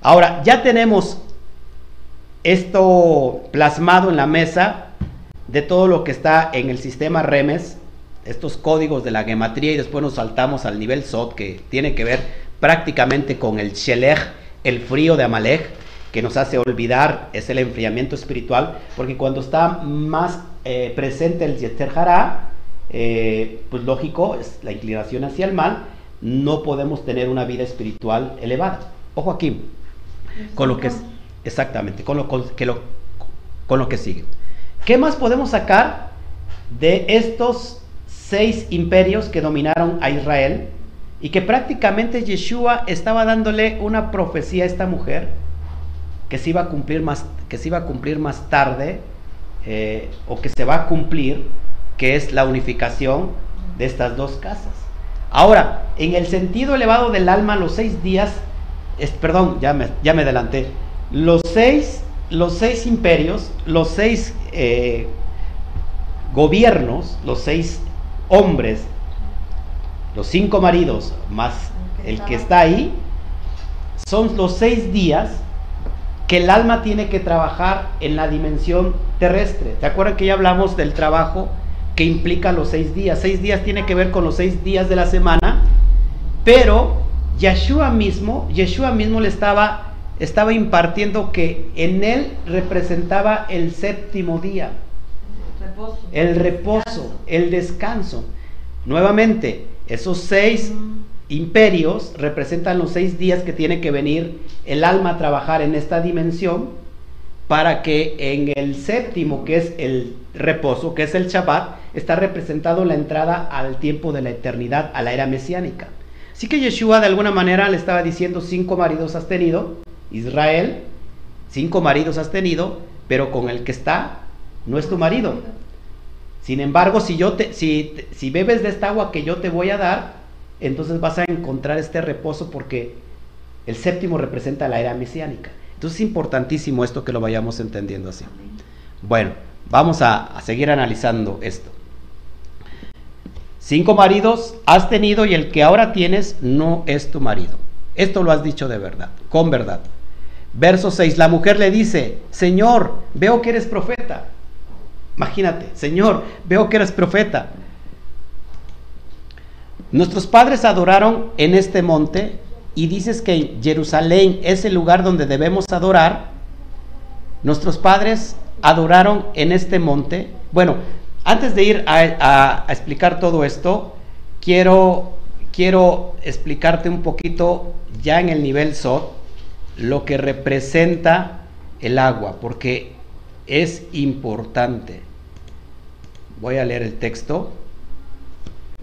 Ahora, ya tenemos esto plasmado en la mesa de todo lo que está en el sistema REMES, estos códigos de la gematría y después nos saltamos al nivel SOT que tiene que ver prácticamente con el Shelech, el frío de Amalek, que nos hace olvidar, es el enfriamiento espiritual, porque cuando está más eh, presente el Yeter Hara, eh, pues lógico, es la inclinación hacia el mal, no podemos tener una vida espiritual elevada. Ojo aquí, con lo que es, exactamente, con lo, que lo, con lo que sigue. ¿Qué más podemos sacar de estos seis imperios que dominaron a Israel y que prácticamente Yeshua estaba dándole una profecía a esta mujer que se iba a cumplir más, que se iba a cumplir más tarde eh, o que se va a cumplir, que es la unificación de estas dos casas. Ahora, en el sentido elevado del alma, los seis días, es, perdón, ya me, ya me adelanté, los seis, los seis imperios, los seis eh, gobiernos, los seis hombres, los cinco maridos, más el que está ahí, son los seis días que el alma tiene que trabajar en la dimensión terrestre. ¿Te acuerdas que ya hablamos del trabajo que implica los seis días? Seis días tiene que ver con los seis días de la semana, pero Yeshua mismo, Yeshua mismo le estaba, estaba impartiendo que en él representaba el séptimo día. El reposo, el descanso. Nuevamente, esos seis imperios representan los seis días que tiene que venir el alma a trabajar en esta dimensión para que en el séptimo, que es el reposo, que es el Shabbat, está representado la entrada al tiempo de la eternidad, a la era mesiánica. Así que Yeshua de alguna manera le estaba diciendo, cinco maridos has tenido, Israel, cinco maridos has tenido, pero con el que está no es tu marido. Sin embargo, si, yo te, si, bebes de esta agua que yo te voy a dar, entonces vas a encontrar este reposo porque el séptimo representa la era mesiánica. Entonces es importantísimo esto que lo vayamos entendiendo así. Bueno, vamos a seguir analizando esto. Cinco maridos has tenido y el que ahora tienes no es tu marido. Esto lo has dicho de verdad, con verdad. Verso 6, la mujer le dice, Señor, veo que eres profeta. Imagínate, Señor, veo que eres profeta. Nuestros padres adoraron en este monte y dices que Jerusalén es el lugar donde debemos adorar. Nuestros padres adoraron en este monte. Bueno, antes de ir a, explicar todo esto, quiero, quiero explicarte un poquito ya en el nivel SOT lo que representa el agua, porque es importante. Voy a leer el texto.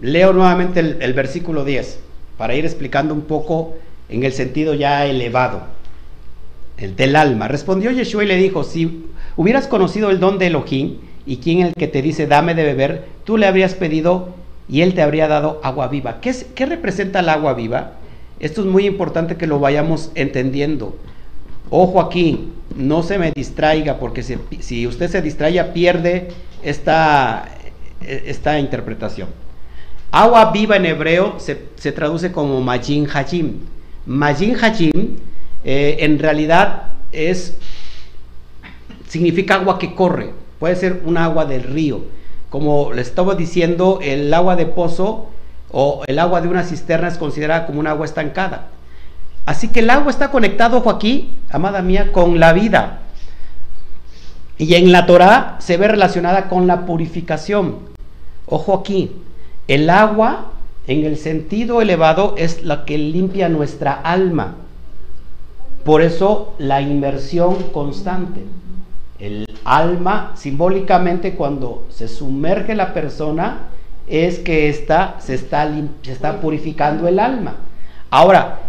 Leo nuevamente el, versículo 10 para ir explicando un poco en el sentido ya elevado, el del alma. Respondió Yeshua y le dijo, si hubieras conocido el don de Elohim y quien el que te dice dame de beber, tú le habrías pedido y él te habría dado agua viva. ¿Qué, qué representa el agua viva? Esto es muy importante que lo vayamos entendiendo. Ojo aquí, no se me distraiga, porque si, usted se distraiga pierde esta, esta interpretación. Agua viva en hebreo se, traduce como Majin Hajim. Majin Hajim eh, en realidad es, significa agua que corre, puede ser un agua del río. Como le estaba diciendo, el agua de pozo o el agua de una cisterna es considerada como un agua estancada. Así que el agua está conectado, ojo aquí, amada mía, con la vida. Y en la Torah se ve relacionada con la purificación. Ojo aquí, el agua, en el sentido elevado, es la que limpia nuestra alma. Por eso la inmersión constante. El alma, simbólicamente, cuando se sumerge la persona, es que está, se, está, se está purificando el alma. Ahora,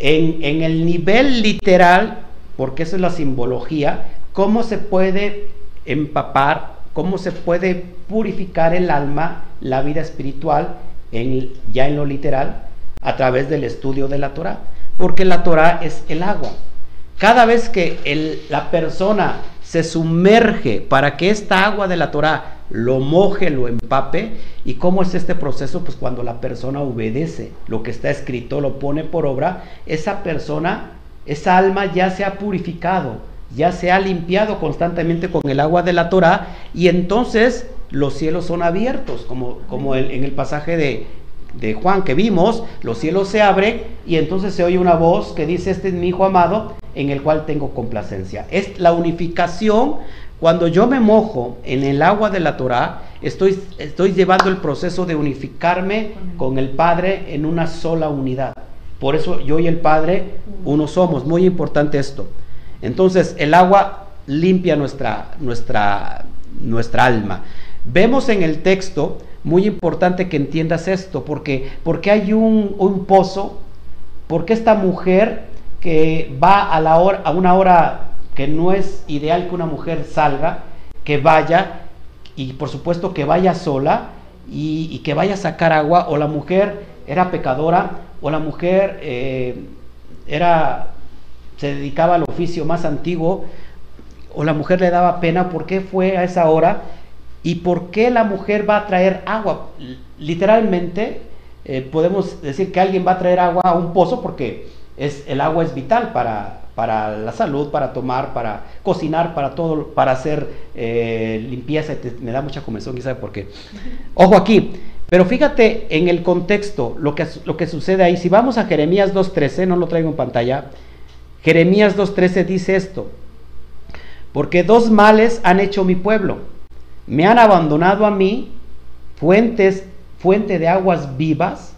en, en el nivel literal, porque eso es la simbología, ¿cómo se puede empapar, cómo se puede purificar el alma la vida espiritual en, ya en lo literal a través del estudio de la Torah, porque la Torah es el agua. Cada vez que la persona se sumerge para que esta agua de la Torah lo moje, lo empape, ¿y cómo es este proceso? Pues cuando la persona obedece lo que está escrito, lo pone por obra, esa persona, esa alma ya se ha purificado, ya se ha limpiado constantemente con el agua de la Torah y entonces los cielos son abiertos, como, como en el pasaje de, de Juan que vimos, los cielos se abren y entonces se oye una voz que dice, este es mi hijo amado en el cual tengo complacencia. Es la unificación, cuando yo me mojo en el agua de la Torah, estoy, estoy llevando el proceso de unificarme con el Padre en una sola unidad. Por eso yo y el Padre uno somos, muy importante esto. Entonces el agua limpia nuestra, nuestra, nuestra alma. Vemos en el texto, muy importante que entiendas esto, porque, porque hay un, un pozo, porque esta mujer que va a, la hora, a una hora que no es ideal que una mujer salga, que vaya, y por supuesto que vaya sola, y, que vaya a sacar agua, o la mujer era pecadora, o la mujer eh, era, se dedicaba al oficio más antiguo, o la mujer le daba pena, ¿por qué fue a esa hora? ¿Y por qué la mujer va a traer agua? Literalmente eh, podemos decir que alguien va a traer agua a un pozo porque es, el agua es vital para, para la salud, para tomar, para cocinar, para todo, para hacer eh, limpieza. me da mucha comezón, ¿sabe por qué? Ojo aquí, pero fíjate en el contexto, lo que, lo que sucede ahí. Si vamos a Jeremías 2.13, no lo traigo en pantalla, Jeremías 2.13 dice esto, porque dos males han hecho mi pueblo me han abandonado a mí fuentes, fuente de aguas vivas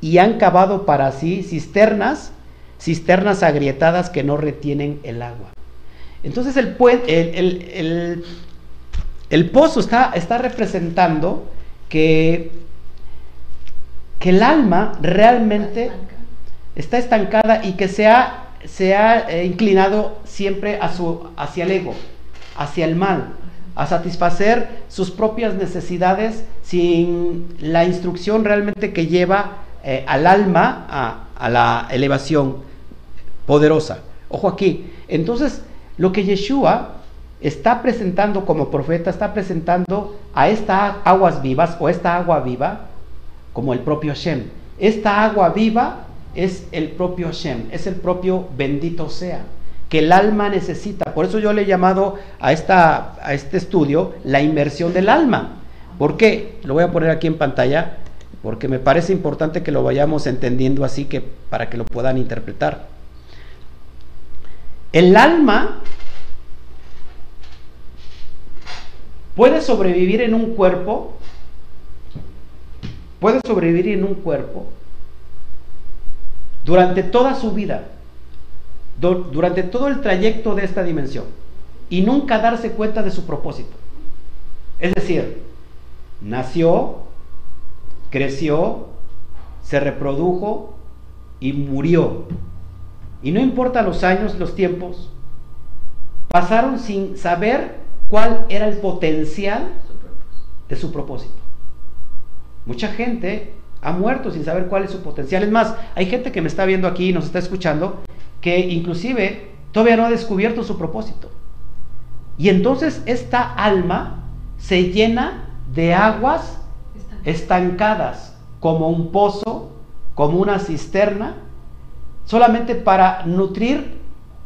y han cavado para sí cisternas, cisternas agrietadas que no retienen el agua. Entonces el, el, el, pozo está, está representando que, que, el alma realmente está estancada y que se ha, se ha eh, inclinado siempre a su, hacia el ego, hacia el mal a satisfacer sus propias necesidades sin la instrucción realmente que lleva eh, al alma a, a, la elevación poderosa. Ojo aquí. Entonces, lo que Yeshua está presentando como profeta, está presentando a estas aguas vivas o esta agua viva como el propio Hashem. Esta agua viva es el propio Hashem, es el propio bendito sea que el alma necesita. Por eso yo le he llamado a, esta, a este estudio la inmersión del alma. ¿Por qué? Lo voy a poner aquí en pantalla porque me parece importante que lo vayamos entendiendo así que para que lo puedan interpretar. El alma puede sobrevivir en un cuerpo, puede sobrevivir en un cuerpo durante toda su vida durante todo el trayecto de esta dimensión y nunca darse cuenta de su propósito. Es decir, nació, creció, se reprodujo y murió. Y no importa los años, los tiempos, pasaron sin saber cuál era el potencial de su propósito. Mucha gente ha muerto sin saber cuál es su potencial. Es más, hay gente que me está viendo aquí nos está escuchando que inclusive todavía no ha descubierto su propósito. Y entonces esta alma se llena de aguas estancadas, como un pozo, como una cisterna, solamente para nutrir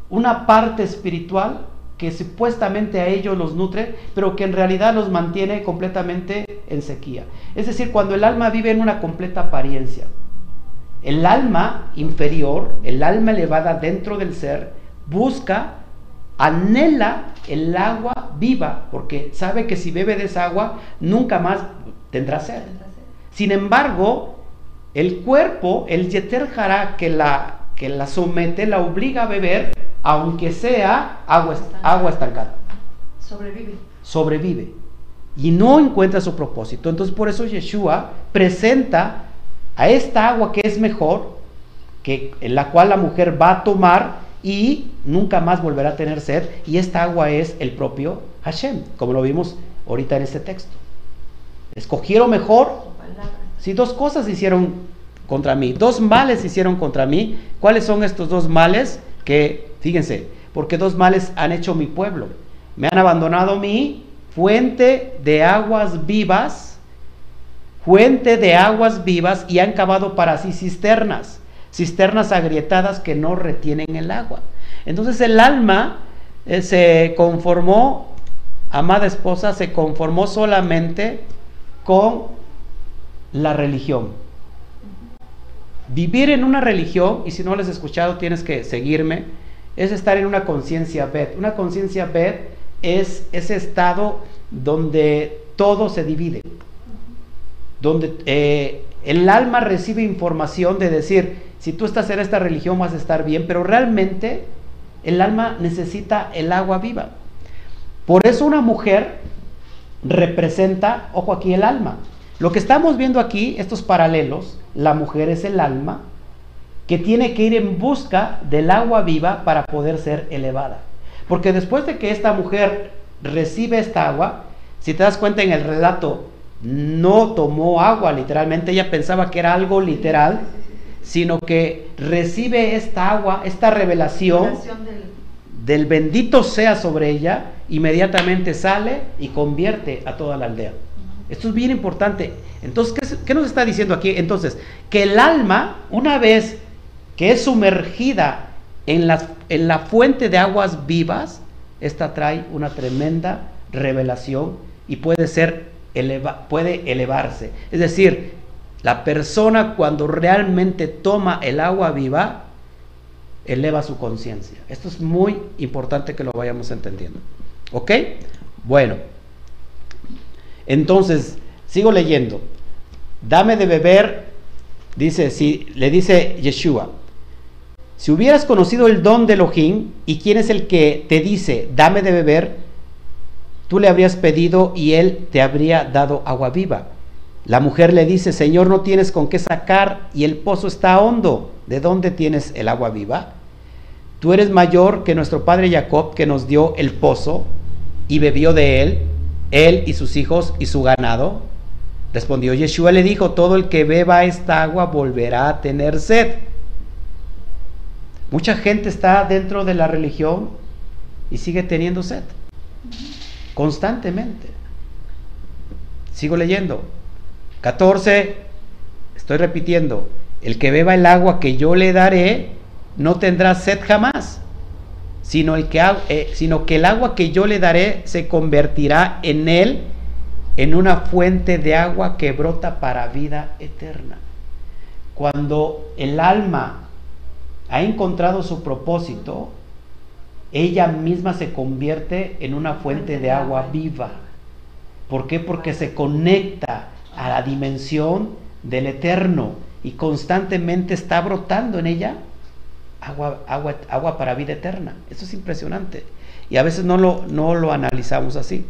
una parte espiritual que supuestamente a ellos los nutre, pero que en realidad los mantiene completamente en sequía. Es decir, cuando el alma vive en una completa apariencia, el alma inferior, el alma elevada dentro del ser, busca, anhela el agua viva, porque sabe que si bebe de esa agua, nunca más tendrá sed. Sin embargo, el cuerpo, el yeter jara que la, que la somete, la obliga a beber, aunque sea agua, agua estancada. Sobrevive. Sobrevive. Y no encuentra su propósito. Entonces por eso Yeshua presenta a esta agua que es mejor, que, en la cual la mujer va a tomar y nunca más volverá a tener sed, y esta agua es el propio Hashem, como lo vimos ahorita en este texto. Escogieron mejor, si dos cosas hicieron contra mí, dos males hicieron contra mí, ¿cuáles son estos dos males? Que, fíjense, porque dos males han hecho mi pueblo. Me han abandonado mi fuente de aguas vivas, fuente de aguas vivas y han cavado para sí cisternas, cisternas agrietadas que no retienen el agua. Entonces el alma eh, se conformó, amada esposa, se conformó solamente con la religión. Vivir en una religión, y si no lo has escuchado tienes que seguirme, es estar en una conciencia bet. Una conciencia bet es ese estado donde todo se divide, donde eh, el alma recibe información de decir, si tú estás en esta religión vas a estar bien, pero realmente el alma necesita el agua viva. Por eso una mujer representa, ojo aquí, el alma. Lo que estamos viendo aquí, estos paralelos, la mujer es el alma que tiene que ir en busca del agua viva para poder ser elevada. Porque después de que esta mujer recibe esta agua, si te das cuenta en el relato, no tomó agua literalmente, ella pensaba que era algo literal, sino que recibe esta agua, esta revelación del bendito sea sobre ella, inmediatamente sale y convierte a toda la aldea. Esto es bien importante. Entonces, ¿qué, nos está diciendo aquí? Entonces, que el alma, una vez que es sumergida en la, en la fuente de aguas vivas, esta trae una tremenda revelación y puede ser puede elevarse. Es decir, la persona cuando realmente toma el agua viva, eleva su conciencia. Esto es muy importante que lo vayamos entendiendo. ¿Ok? Bueno, entonces, sigo leyendo. Dame de beber, dice, si, le dice Yeshua, si hubieras conocido el don de Elohim y quién es el que te dice, dame de beber, tú le habrías pedido y él te habría dado agua viva. La mujer le dice, Señor, no tienes con qué sacar y el pozo está hondo. ¿De dónde tienes el agua viva? Tú eres mayor que nuestro padre Jacob que nos dio el pozo y bebió de él, él y sus hijos y su ganado. Respondió Yeshua, le dijo, todo el que beba esta agua volverá a tener sed. Mucha gente está dentro de la religión y sigue teniendo sed constantemente. Sigo leyendo. 14, estoy repitiendo, el que beba el agua que yo le daré no tendrá sed jamás, sino, el que, eh, sino que el agua que yo le daré se convertirá en él en una fuente de agua que brota para vida eterna. Cuando el alma ha encontrado su propósito, ella misma se convierte en una fuente de agua viva. ¿Por qué? Porque se conecta a la dimensión del eterno y constantemente está brotando en ella agua, agua, agua para vida eterna. Eso es impresionante. Y a veces no lo, no lo analizamos así.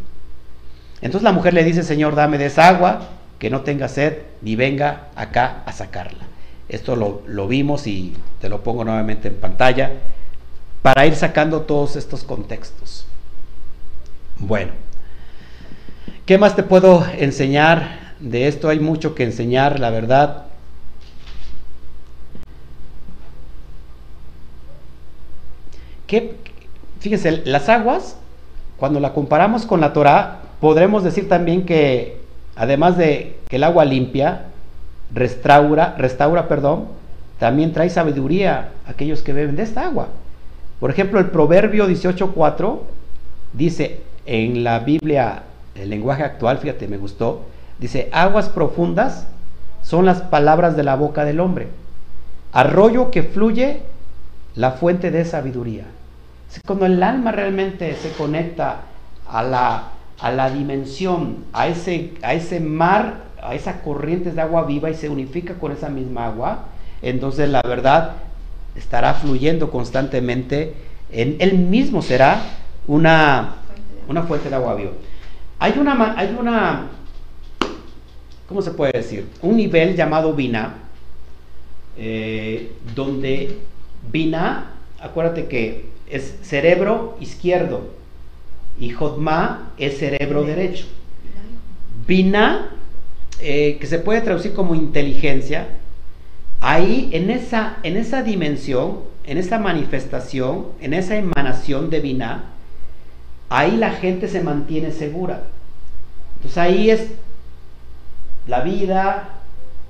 Entonces la mujer le dice, Señor, dame esa agua, que no tenga sed, ni venga acá a sacarla. Esto lo, lo vimos y te lo pongo nuevamente en pantalla para ir sacando todos estos contextos. Bueno, ¿qué más te puedo enseñar? De esto hay mucho que enseñar, la verdad. fíjense, las aguas, cuando la comparamos con la Torah, podremos decir también que además de que el agua limpia, restaura, restaura, perdón, también trae sabiduría a aquellos que beben de esta agua. Por ejemplo, el Proverbio 18.4 dice en la Biblia, el lenguaje actual, fíjate, me gustó, dice, aguas profundas son las palabras de la boca del hombre, arroyo que fluye, la fuente de sabiduría. Cuando el alma realmente se conecta a la, a la dimensión, a ese, a ese mar, a esas corrientes de agua viva y se unifica con esa misma agua, entonces la verdad estará fluyendo constantemente, en él mismo será una, una fuente de agua viva. Hay una, hay una, ¿cómo se puede decir? Un nivel llamado Vina, eh, donde Vina, acuérdate que es cerebro izquierdo y Jotma es cerebro derecho. Vina, eh, que se puede traducir como inteligencia, Ahí, en esa, en esa dimensión, en esa manifestación, en esa emanación divina, ahí la gente se mantiene segura. Entonces ahí es la vida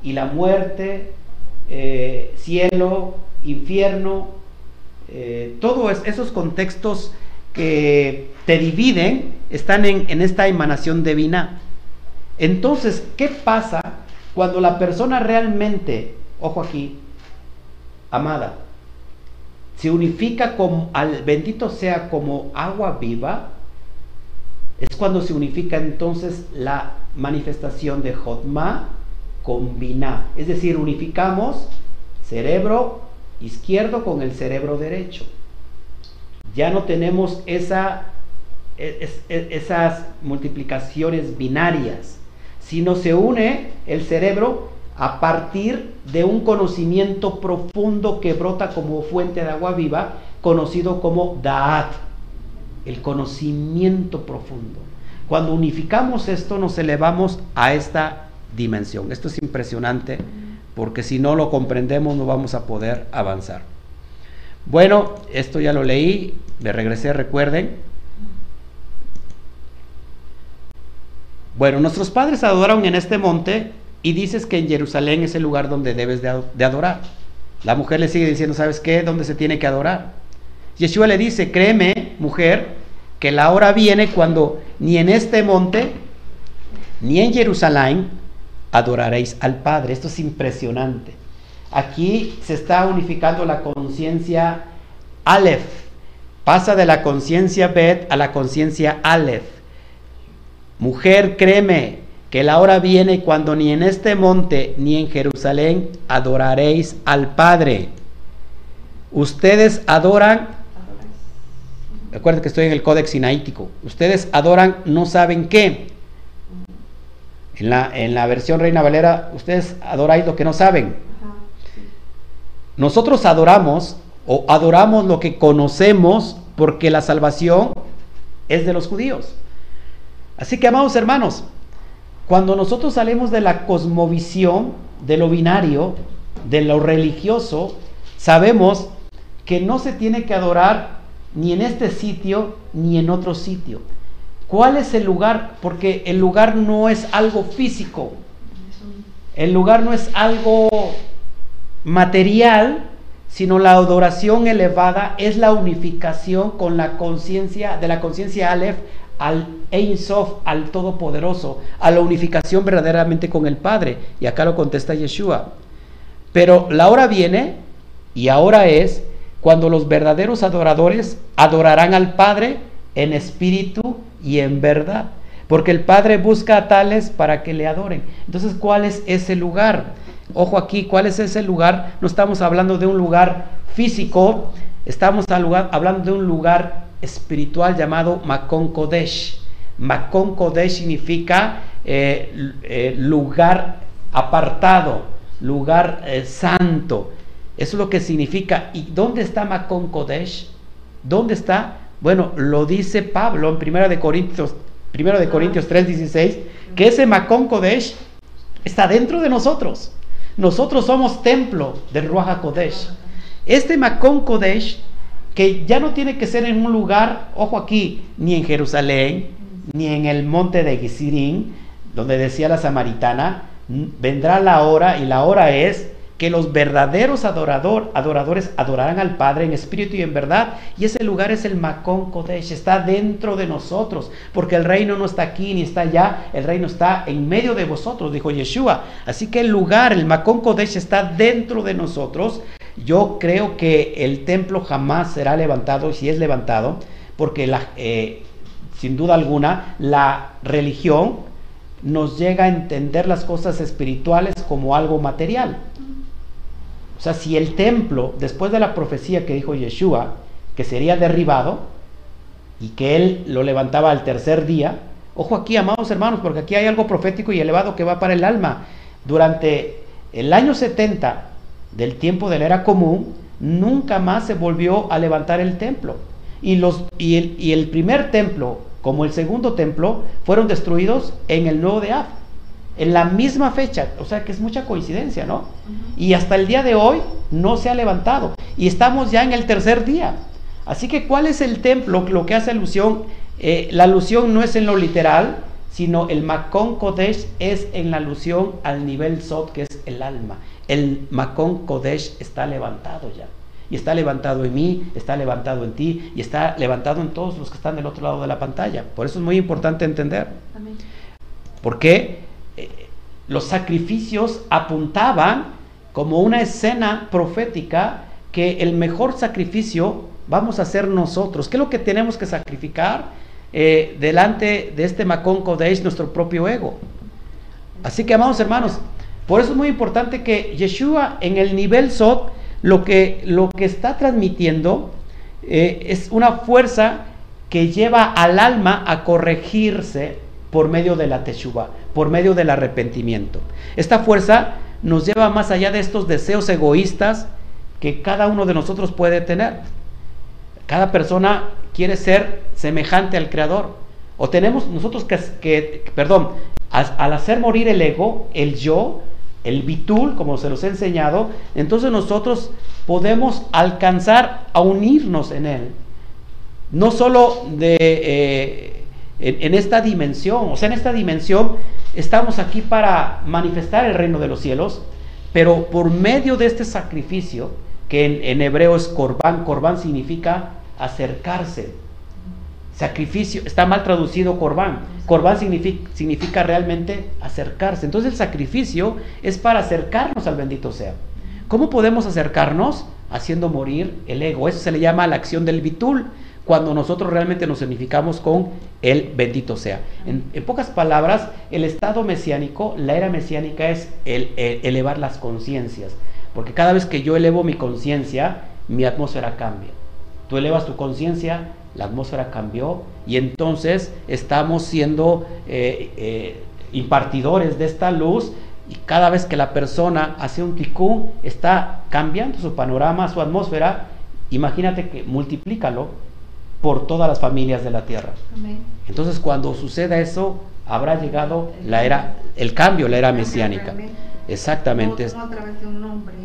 y la muerte, eh, cielo, infierno, eh, todos esos contextos que te dividen están en, en esta emanación de Binah. Entonces, ¿qué pasa cuando la persona realmente, ojo aquí, amada, se unifica con, al bendito sea como agua viva? Es cuando se unifica entonces la manifestación de Jotma con Binah. Es decir, unificamos cerebro izquierdo con el cerebro derecho. Ya no tenemos e, e, esas multiplicaciones binarias, sino se une el cerebro a partir de un conocimiento profundo que brota como fuente de agua viva, conocido como Da'at, el conocimiento profundo. Cuando unificamos esto, nos elevamos a esta dimensión. Esto es impresionante porque si no lo comprendemos no vamos a poder avanzar. Bueno, esto ya lo leí, me regresé, recuerden. Bueno, nuestros padres adoraron en este monte y dices que en Jerusalén es el lugar donde debes de, adorar. La mujer le sigue diciendo, ¿sabes qué? ¿Dónde se tiene que adorar? Yeshua le dice, créeme, mujer, que la hora viene cuando ni en este monte, ni en Jerusalén, adoraréis al Padre. Esto es impresionante. Aquí se está unificando la conciencia Aleph. Pasa de la conciencia Bet a la conciencia Aleph. Mujer, créeme que la hora viene cuando ni en este monte ni en Jerusalén adoraréis al Padre. Ustedes adoran, recuerden que estoy en el Códex Sinaítico, ustedes adoran no saben qué, en la, en la versión Reina Valera, ustedes adoráis lo que no saben. Nosotros adoramos o adoramos lo que conocemos porque la salvación es de los judíos. Así que, amados hermanos, cuando nosotros salimos de la cosmovisión, de lo binario, de lo religioso, sabemos que no se tiene que adorar ni en este sitio ni en otro sitio. ¿Cuál es el lugar? Porque el lugar no es algo físico. El lugar no es algo material, sino la adoración elevada es la unificación con la conciencia de la conciencia Aleph al Ein Sof, al Todopoderoso, a la unificación verdaderamente con el Padre. Y acá lo contesta Yeshua. Pero la hora viene y ahora es cuando los verdaderos adoradores adorarán al Padre en espíritu y en verdad. Porque el Padre busca a tales para que le adoren. Entonces, ¿cuál es ese lugar? Ojo aquí, ¿cuál es ese lugar? No estamos hablando de un lugar físico, estamos hablando de un lugar espiritual llamado Makon Kodesh. Makon Kodesh significa eh, eh, lugar apartado, lugar eh, santo. Eso es lo que significa. ¿Y dónde está Makon Kodesh? ¿Dónde está? Bueno, lo dice Pablo en 1 de Corintios, primero de Corintios 3:16, que ese Macón Kodesh está dentro de nosotros. Nosotros somos templo del Ruach Kodesh. Este Macón Kodesh, que ya no tiene que ser en un lugar, ojo aquí, ni en Jerusalén, ni en el monte de Gisirín, donde decía la samaritana, vendrá la hora y la hora es que los verdaderos adorador, adoradores adorarán al Padre en espíritu y en verdad. Y ese lugar es el Makon Kodesh, está dentro de nosotros, porque el reino no está aquí ni está allá, el reino está en medio de vosotros, dijo Yeshua. Así que el lugar, el Makon Kodesh está dentro de nosotros. Yo creo que el templo jamás será levantado, si es levantado, porque la, eh, sin duda alguna la religión nos llega a entender las cosas espirituales como algo material. O sea, si el templo, después de la profecía que dijo Yeshua, que sería derribado y que él lo levantaba al tercer día, ojo aquí, amados hermanos, porque aquí hay algo profético y elevado que va para el alma. Durante el año 70 del tiempo de la era común, nunca más se volvió a levantar el templo. Y, los, y, el, y el primer templo, como el segundo templo, fueron destruidos en el nuevo de Af en la misma fecha, o sea que es mucha coincidencia, ¿no? Y hasta el día de hoy no se ha levantado y estamos ya en el tercer día. Así que, ¿cuál es el templo? Lo que hace alusión, eh, la alusión no es en lo literal, sino el Makon Kodesh es en la alusión al nivel Sot, que es el alma. El Makon Kodesh está levantado ya. Y está levantado en mí, está levantado en ti y está levantado en todos los que están del otro lado de la pantalla. Por eso es muy importante entender. Amén. Porque eh, los sacrificios apuntaban como una escena profética que el mejor sacrificio vamos a hacer nosotros. ¿Qué es lo que tenemos que sacrificar eh, delante de este Macón Kodesh, nuestro propio ego? Así que, amados hermanos, por eso es muy importante que Yeshua en el nivel Sot, lo que, lo que está transmitiendo eh, es una fuerza que lleva al alma a corregirse por medio de la teshuva, por medio del arrepentimiento. Esta fuerza nos lleva más allá de estos deseos egoístas que cada uno de nosotros puede tener. Cada persona quiere ser semejante al Creador. O tenemos nosotros que, perdón, al hacer morir el ego, el yo, el bitul, como se los he enseñado, entonces nosotros podemos alcanzar a unirnos en él. No solo de, eh, en, esta dimensión, o sea, en esta dimensión estamos aquí para manifestar el reino de los cielos, pero por medio de este sacrificio, que en, en hebreo es corbán, corbán significa acercarse. Sacrificio, está mal traducido corbán. Corbán significa, significa realmente acercarse. Entonces el sacrificio es para acercarnos al bendito sea. ¿Cómo podemos acercarnos? Haciendo morir el ego. Eso se le llama la acción del bitul, cuando nosotros realmente nos significamos con el bendito sea. En, pocas palabras, el estado mesiánico, la era mesiánica es el, el elevar las conciencias. Porque cada vez que yo elevo mi conciencia, mi atmósfera cambia. Tú elevas tu conciencia, la atmósfera cambió y entonces estamos siendo eh, eh, impartidores de esta luz y cada vez que la persona hace un tikkun está cambiando su panorama, su atmósfera, imagínate que multiplícalo por todas las familias de la tierra. Amén. Entonces cuando suceda eso, habrá llegado la era, el cambio, la era mesiánica. Exactamente.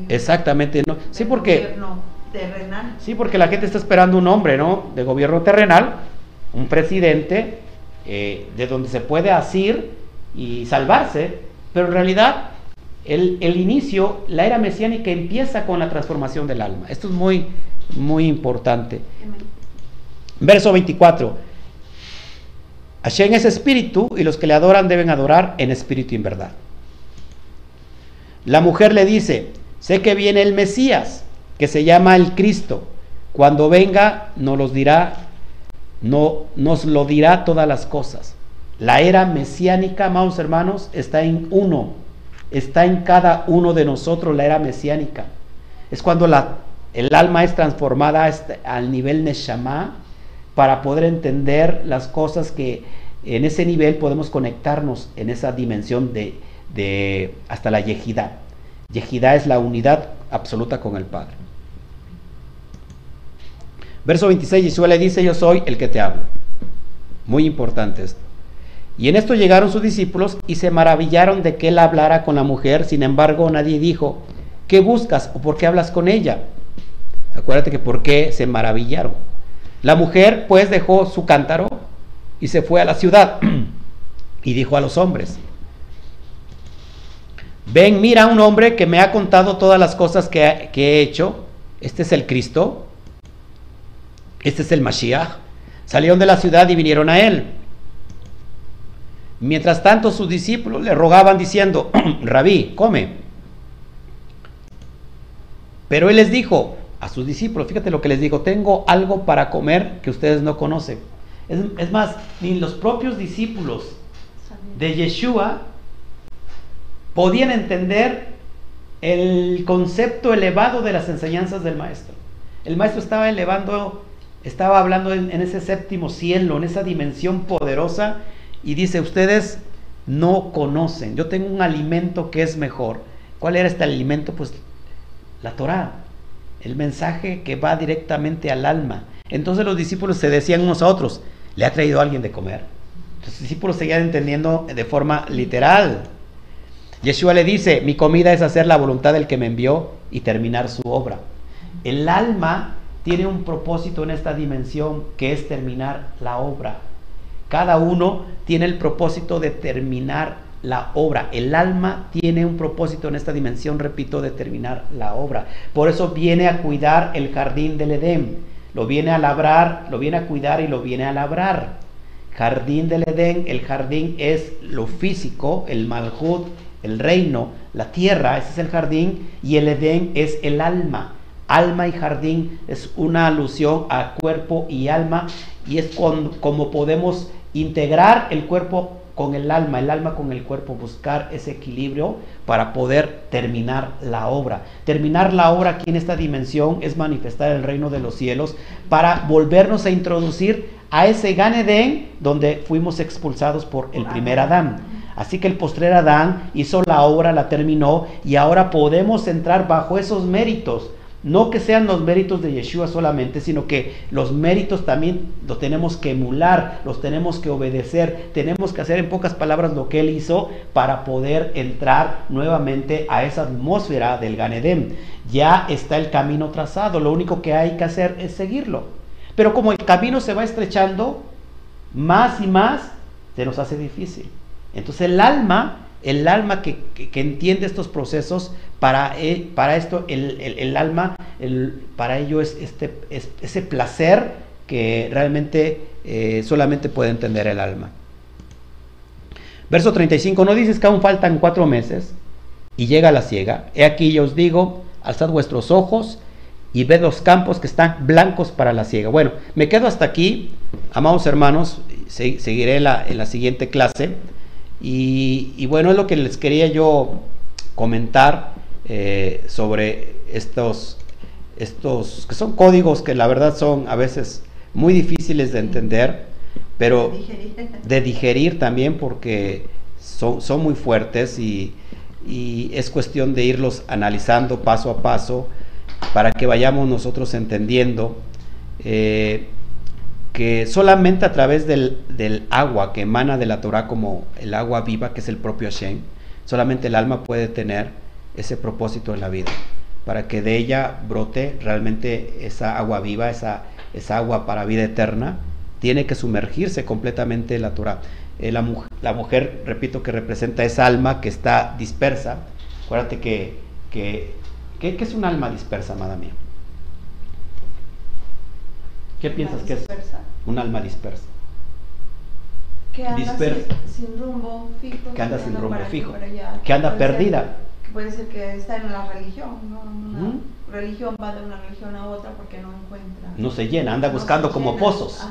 Exactamente. No. Sí, porque Sí, porque la gente está esperando un hombre, ¿no? De gobierno terrenal, un presidente, eh, de donde se puede asir y salvarse, pero en realidad el, el, inicio, la era mesiánica empieza con la transformación del alma. Esto es muy, muy importante. Verso 24. Hashem es espíritu y los que le adoran deben adorar en espíritu y en verdad. La mujer le dice, sé que viene el Mesías que se llama el Cristo. Cuando venga nos los dirá, no, nos lo dirá todas las cosas. La era mesiánica, amados hermanos, está en uno, está en cada uno de nosotros la era mesiánica. Es cuando la, el alma es transformada este, al nivel Neshama para poder entender las cosas que en ese nivel podemos conectarnos en esa dimensión de, de hasta la yejidá. Yejidá es la unidad absoluta con el Padre. Verso 26, Yeshua le dice, yo soy el que te hablo. Muy importante esto. Y en esto llegaron sus discípulos y se maravillaron de que él hablara con la mujer. Sin embargo, nadie dijo, ¿qué buscas o por qué hablas con ella? Acuérdate que por qué se maravillaron. La mujer pues dejó su cántaro y se fue a la ciudad y dijo a los hombres, ven, mira un hombre que me ha contado todas las cosas que, que he hecho. Este es el Cristo. Este es el Mashiach. Salieron de la ciudad y vinieron a él. Mientras tanto sus discípulos le rogaban diciendo, Rabí, come. Pero él les dijo a sus discípulos, fíjate lo que les digo, tengo algo para comer que ustedes no conocen. Es, es más, ni los propios discípulos de Yeshua podían entender el concepto elevado de las enseñanzas del maestro. El maestro estaba elevando estaba hablando en, ese séptimo cielo, en esa dimensión poderosa, y dice, ustedes no conocen, yo tengo un alimento que es mejor. ¿Cuál era este alimento? Pues la Torah, el mensaje que va directamente al alma. Entonces los discípulos se decían unos a otros, ¿le ha traído alguien de comer? Los discípulos seguían entendiendo de forma literal. Yeshua le dice, mi comida es hacer la voluntad del que me envió y terminar su obra. El alma tiene un propósito en esta dimensión que es terminar la obra. Cada uno tiene el propósito de terminar la obra. El alma tiene un propósito en esta dimensión, repito, de terminar la obra. Por eso viene a cuidar el jardín del Edén. Lo viene a labrar, lo viene a cuidar y lo viene a labrar. Jardín del Edén, el jardín es lo físico, el malhut, el reino, la tierra, ese es el jardín, y el Edén es el alma. Alma y jardín es una alusión a cuerpo y alma, y es como podemos integrar el cuerpo con el alma, el alma con el cuerpo, buscar ese equilibrio para poder terminar la obra. Terminar la obra aquí en esta dimensión es manifestar el reino de los cielos para volvernos a introducir a ese Gan donde fuimos expulsados por el primer Adán. Así que el postrer Adán hizo la obra, la terminó y ahora podemos entrar bajo esos méritos no que sean los méritos de Yeshua solamente, sino que los méritos también los tenemos que emular, los tenemos que obedecer, tenemos que hacer en pocas palabras lo que Él hizo para poder entrar nuevamente a esa atmósfera del Ganedem. Ya está el camino trazado, lo único que hay que hacer es seguirlo. Pero como el camino se va estrechando, más y más se nos hace difícil. Entonces el alma el alma que, entiende estos procesos, para, e, para esto el, alma, para ello es, este, ese placer que realmente eh, solamente puede entender el alma. Verso 35, no dices que aún faltan cuatro meses y llega la ciega. He aquí yo os digo, alzad vuestros ojos y ved los campos que están blancos para la ciega. Bueno, me quedo hasta aquí, amados hermanos, seguiré la, en la siguiente clase. Y, bueno, es lo que les quería yo comentar eh, sobre estos, estos, que son códigos que la verdad son a veces muy difíciles de entender, pero de digerir también porque son, son muy fuertes y, es cuestión de irlos analizando paso a paso para que vayamos nosotros entendiendo. Eh, que solamente a través del, agua que emana de la Torah como el agua viva, que es el propio Hashem, solamente el alma puede tener ese propósito en la vida, para que de ella brote realmente esa agua viva, esa, esa agua para vida eterna, tiene que sumergirse completamente en la Torah. Eh, la, la, mujer, repito, que representa esa alma que está dispersa. Acuérdate que, que, ¿qué es un alma dispersa, amada mía? ¿Qué piensas que es un alma dispersa? Que anda sin, rumbo fijo. Que anda sin rumbo fijo. que anda perdida. puede ser que está en la religión, ¿no? Una religión va de una religión a otra porque no encuentra. No se llena, anda buscando como pozos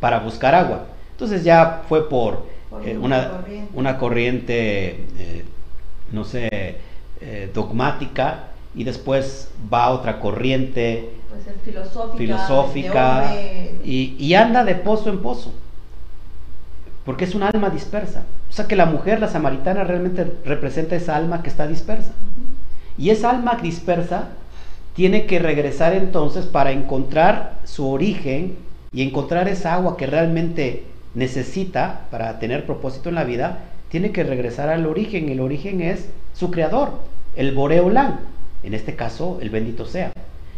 para buscar agua. Entonces ya fue por, eh, una, corriente, una corriente eh, no sé, eh, dogmática y después va otra corriente filosófica, y, anda de pozo en pozo, porque es un alma dispersa. O sea que la mujer, la samaritana, realmente representa esa alma que está dispersa. Y esa alma dispersa tiene que regresar entonces para encontrar su origen y encontrar esa agua que realmente necesita para tener propósito en la vida, tiene que regresar al origen. El origen es su creador, el Boreolán, en este caso el bendito sea.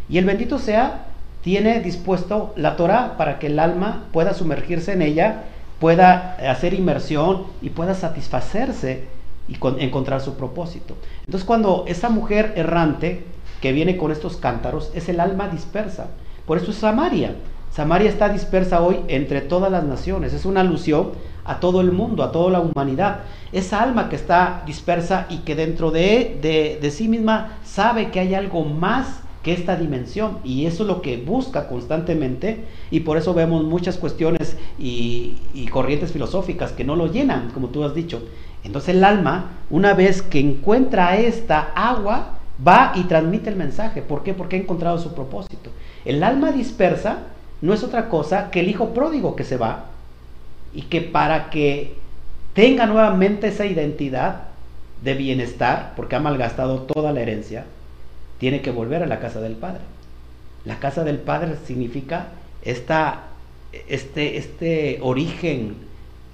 Y el bendito sea tiene dispuesto la Torah para que el alma pueda sumergirse en ella, pueda hacer inmersión y pueda satisfacerse y encontrar su propósito. Entonces cuando esa mujer errante que viene con estos cántaros es el alma dispersa. Por eso es Samaria. Samaria está dispersa hoy entre todas las naciones. Es una alusión a todo el mundo, a toda la humanidad. Esa alma que está dispersa y que dentro de, de, de sí misma sabe que hay algo más que esta dimensión y eso es lo que busca constantemente y por eso vemos muchas cuestiones y, corrientes filosóficas que no lo llenan, como tú has dicho. Entonces el alma, una vez que encuentra esta agua, va y transmite el mensaje. ¿Por qué? Porque ha encontrado su propósito. El alma dispersa no es otra cosa que el hijo pródigo que se va y que para que tenga nuevamente esa identidad de bienestar, porque ha malgastado toda la herencia, tiene que volver a la casa del Padre. La casa del Padre significa esta, este, este origen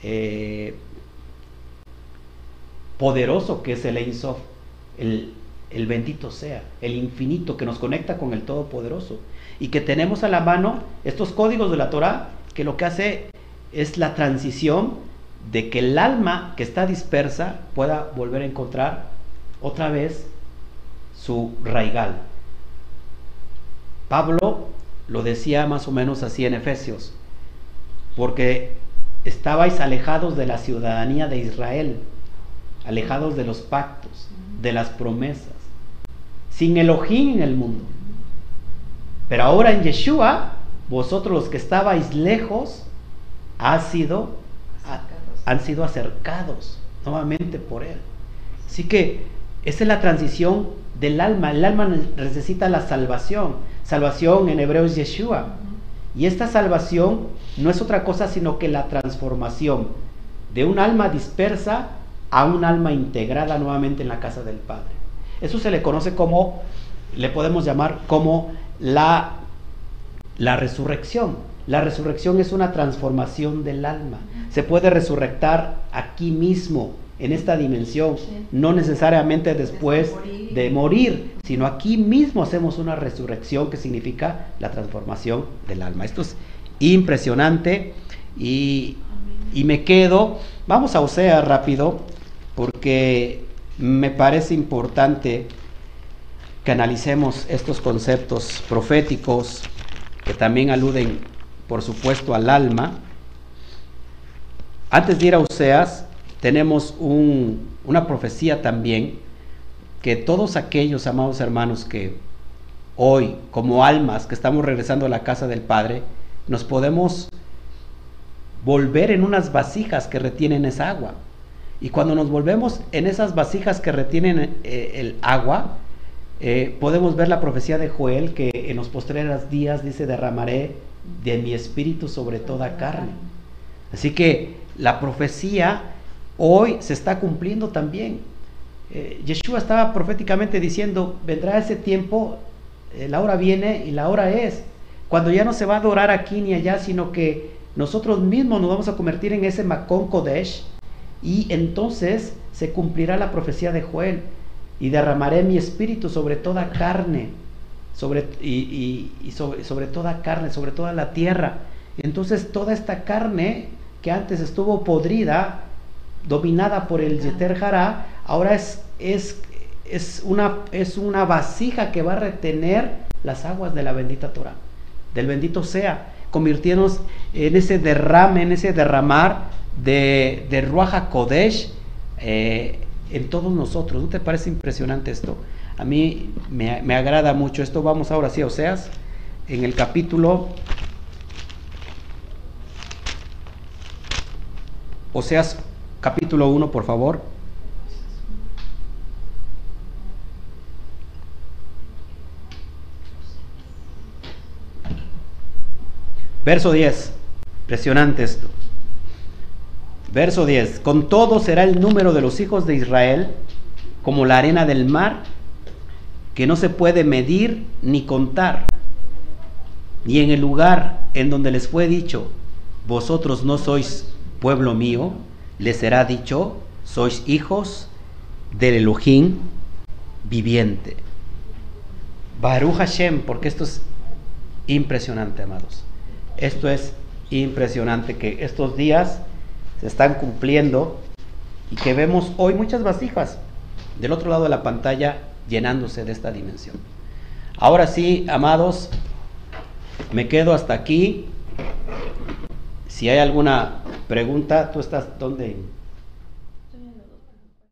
eh, poderoso que es el Ein Sof, el, el bendito sea, el infinito que nos conecta con el Todopoderoso. Y que tenemos a la mano estos códigos de la Torah que lo que hace es la transición de que el alma que está dispersa pueda volver a encontrar otra vez su raigal. Pablo lo decía más o menos así en Efesios, porque estabais alejados de la ciudadanía de Israel, alejados de los pactos, de las promesas, sin Elohim en el mundo. Pero ahora en Yeshua, vosotros los que estabais lejos, sido, han sido acercados nuevamente por Él. Así que esa es la transición del alma. El alma necesita la salvación. Salvación en hebreo es Yeshua. Y esta salvación no es otra cosa sino que la transformación de un alma dispersa a un alma integrada nuevamente en la casa del Padre. Eso se le conoce como, le podemos llamar como la, la resurrección. La resurrección es una transformación del alma. Se puede resurrectar aquí mismo, en esta dimensión, no necesariamente después de morir, sino aquí mismo hacemos una resurrección que significa la transformación del alma. Esto es impresionante y, y me quedo, vamos a Osea rápido, porque me parece importante que analicemos estos conceptos proféticos que también aluden, por supuesto, al alma. Antes de ir a Oseas, tenemos una profecía también que todos aquellos amados hermanos que hoy, como almas que estamos regresando a la casa del Padre, nos podemos volver en unas vasijas que retienen esa agua. Y cuando nos volvemos en esas vasijas que retienen eh, el agua, eh, podemos ver la profecía de Joel que en los postreros días dice, derramaré de mi espíritu sobre toda carne. Así que la profecía hoy se está cumpliendo también. Eh, Yeshua estaba proféticamente diciendo, vendrá ese tiempo, la hora viene y la hora es, cuando ya no se va a adorar aquí ni allá, sino que nosotros mismos nos vamos a convertir en ese Macón Kodesh, y entonces se cumplirá la profecía de Joel y derramaré mi espíritu sobre toda carne, sobre, y, sobre, toda carne, sobre toda la tierra. Entonces toda esta carne que antes estuvo podrida, dominada por el Yeter Hará, ahora es, es, es, una, es una vasija que va a retener las aguas de la bendita Torah, del bendito sea, convirtiéndonos en ese derrame, en ese derramar de, de Ruaja Kodesh eh, en todos nosotros. ¿No te parece impresionante esto? A mí me, agrada mucho esto. Vamos ahora sí a Oseas, en el capítulo Oseas capítulo 1, por favor. Verso 10. Impresionante esto. Verso 10. Con todo será el número de los hijos de Israel como la arena del mar, que no se puede medir ni contar. Y en el lugar en donde les fue dicho, vosotros no sois pueblo mío, les será dicho, sois hijos del Elohim viviente. Baruch Hashem, porque esto es impresionante, amados. Esto es impresionante que estos días se están cumpliendo y que vemos hoy muchas vasijas del otro lado de la pantalla llenándose de esta dimensión. Ahora sí, amados, me quedo hasta aquí. Si hay alguna pregunta, tú estás donde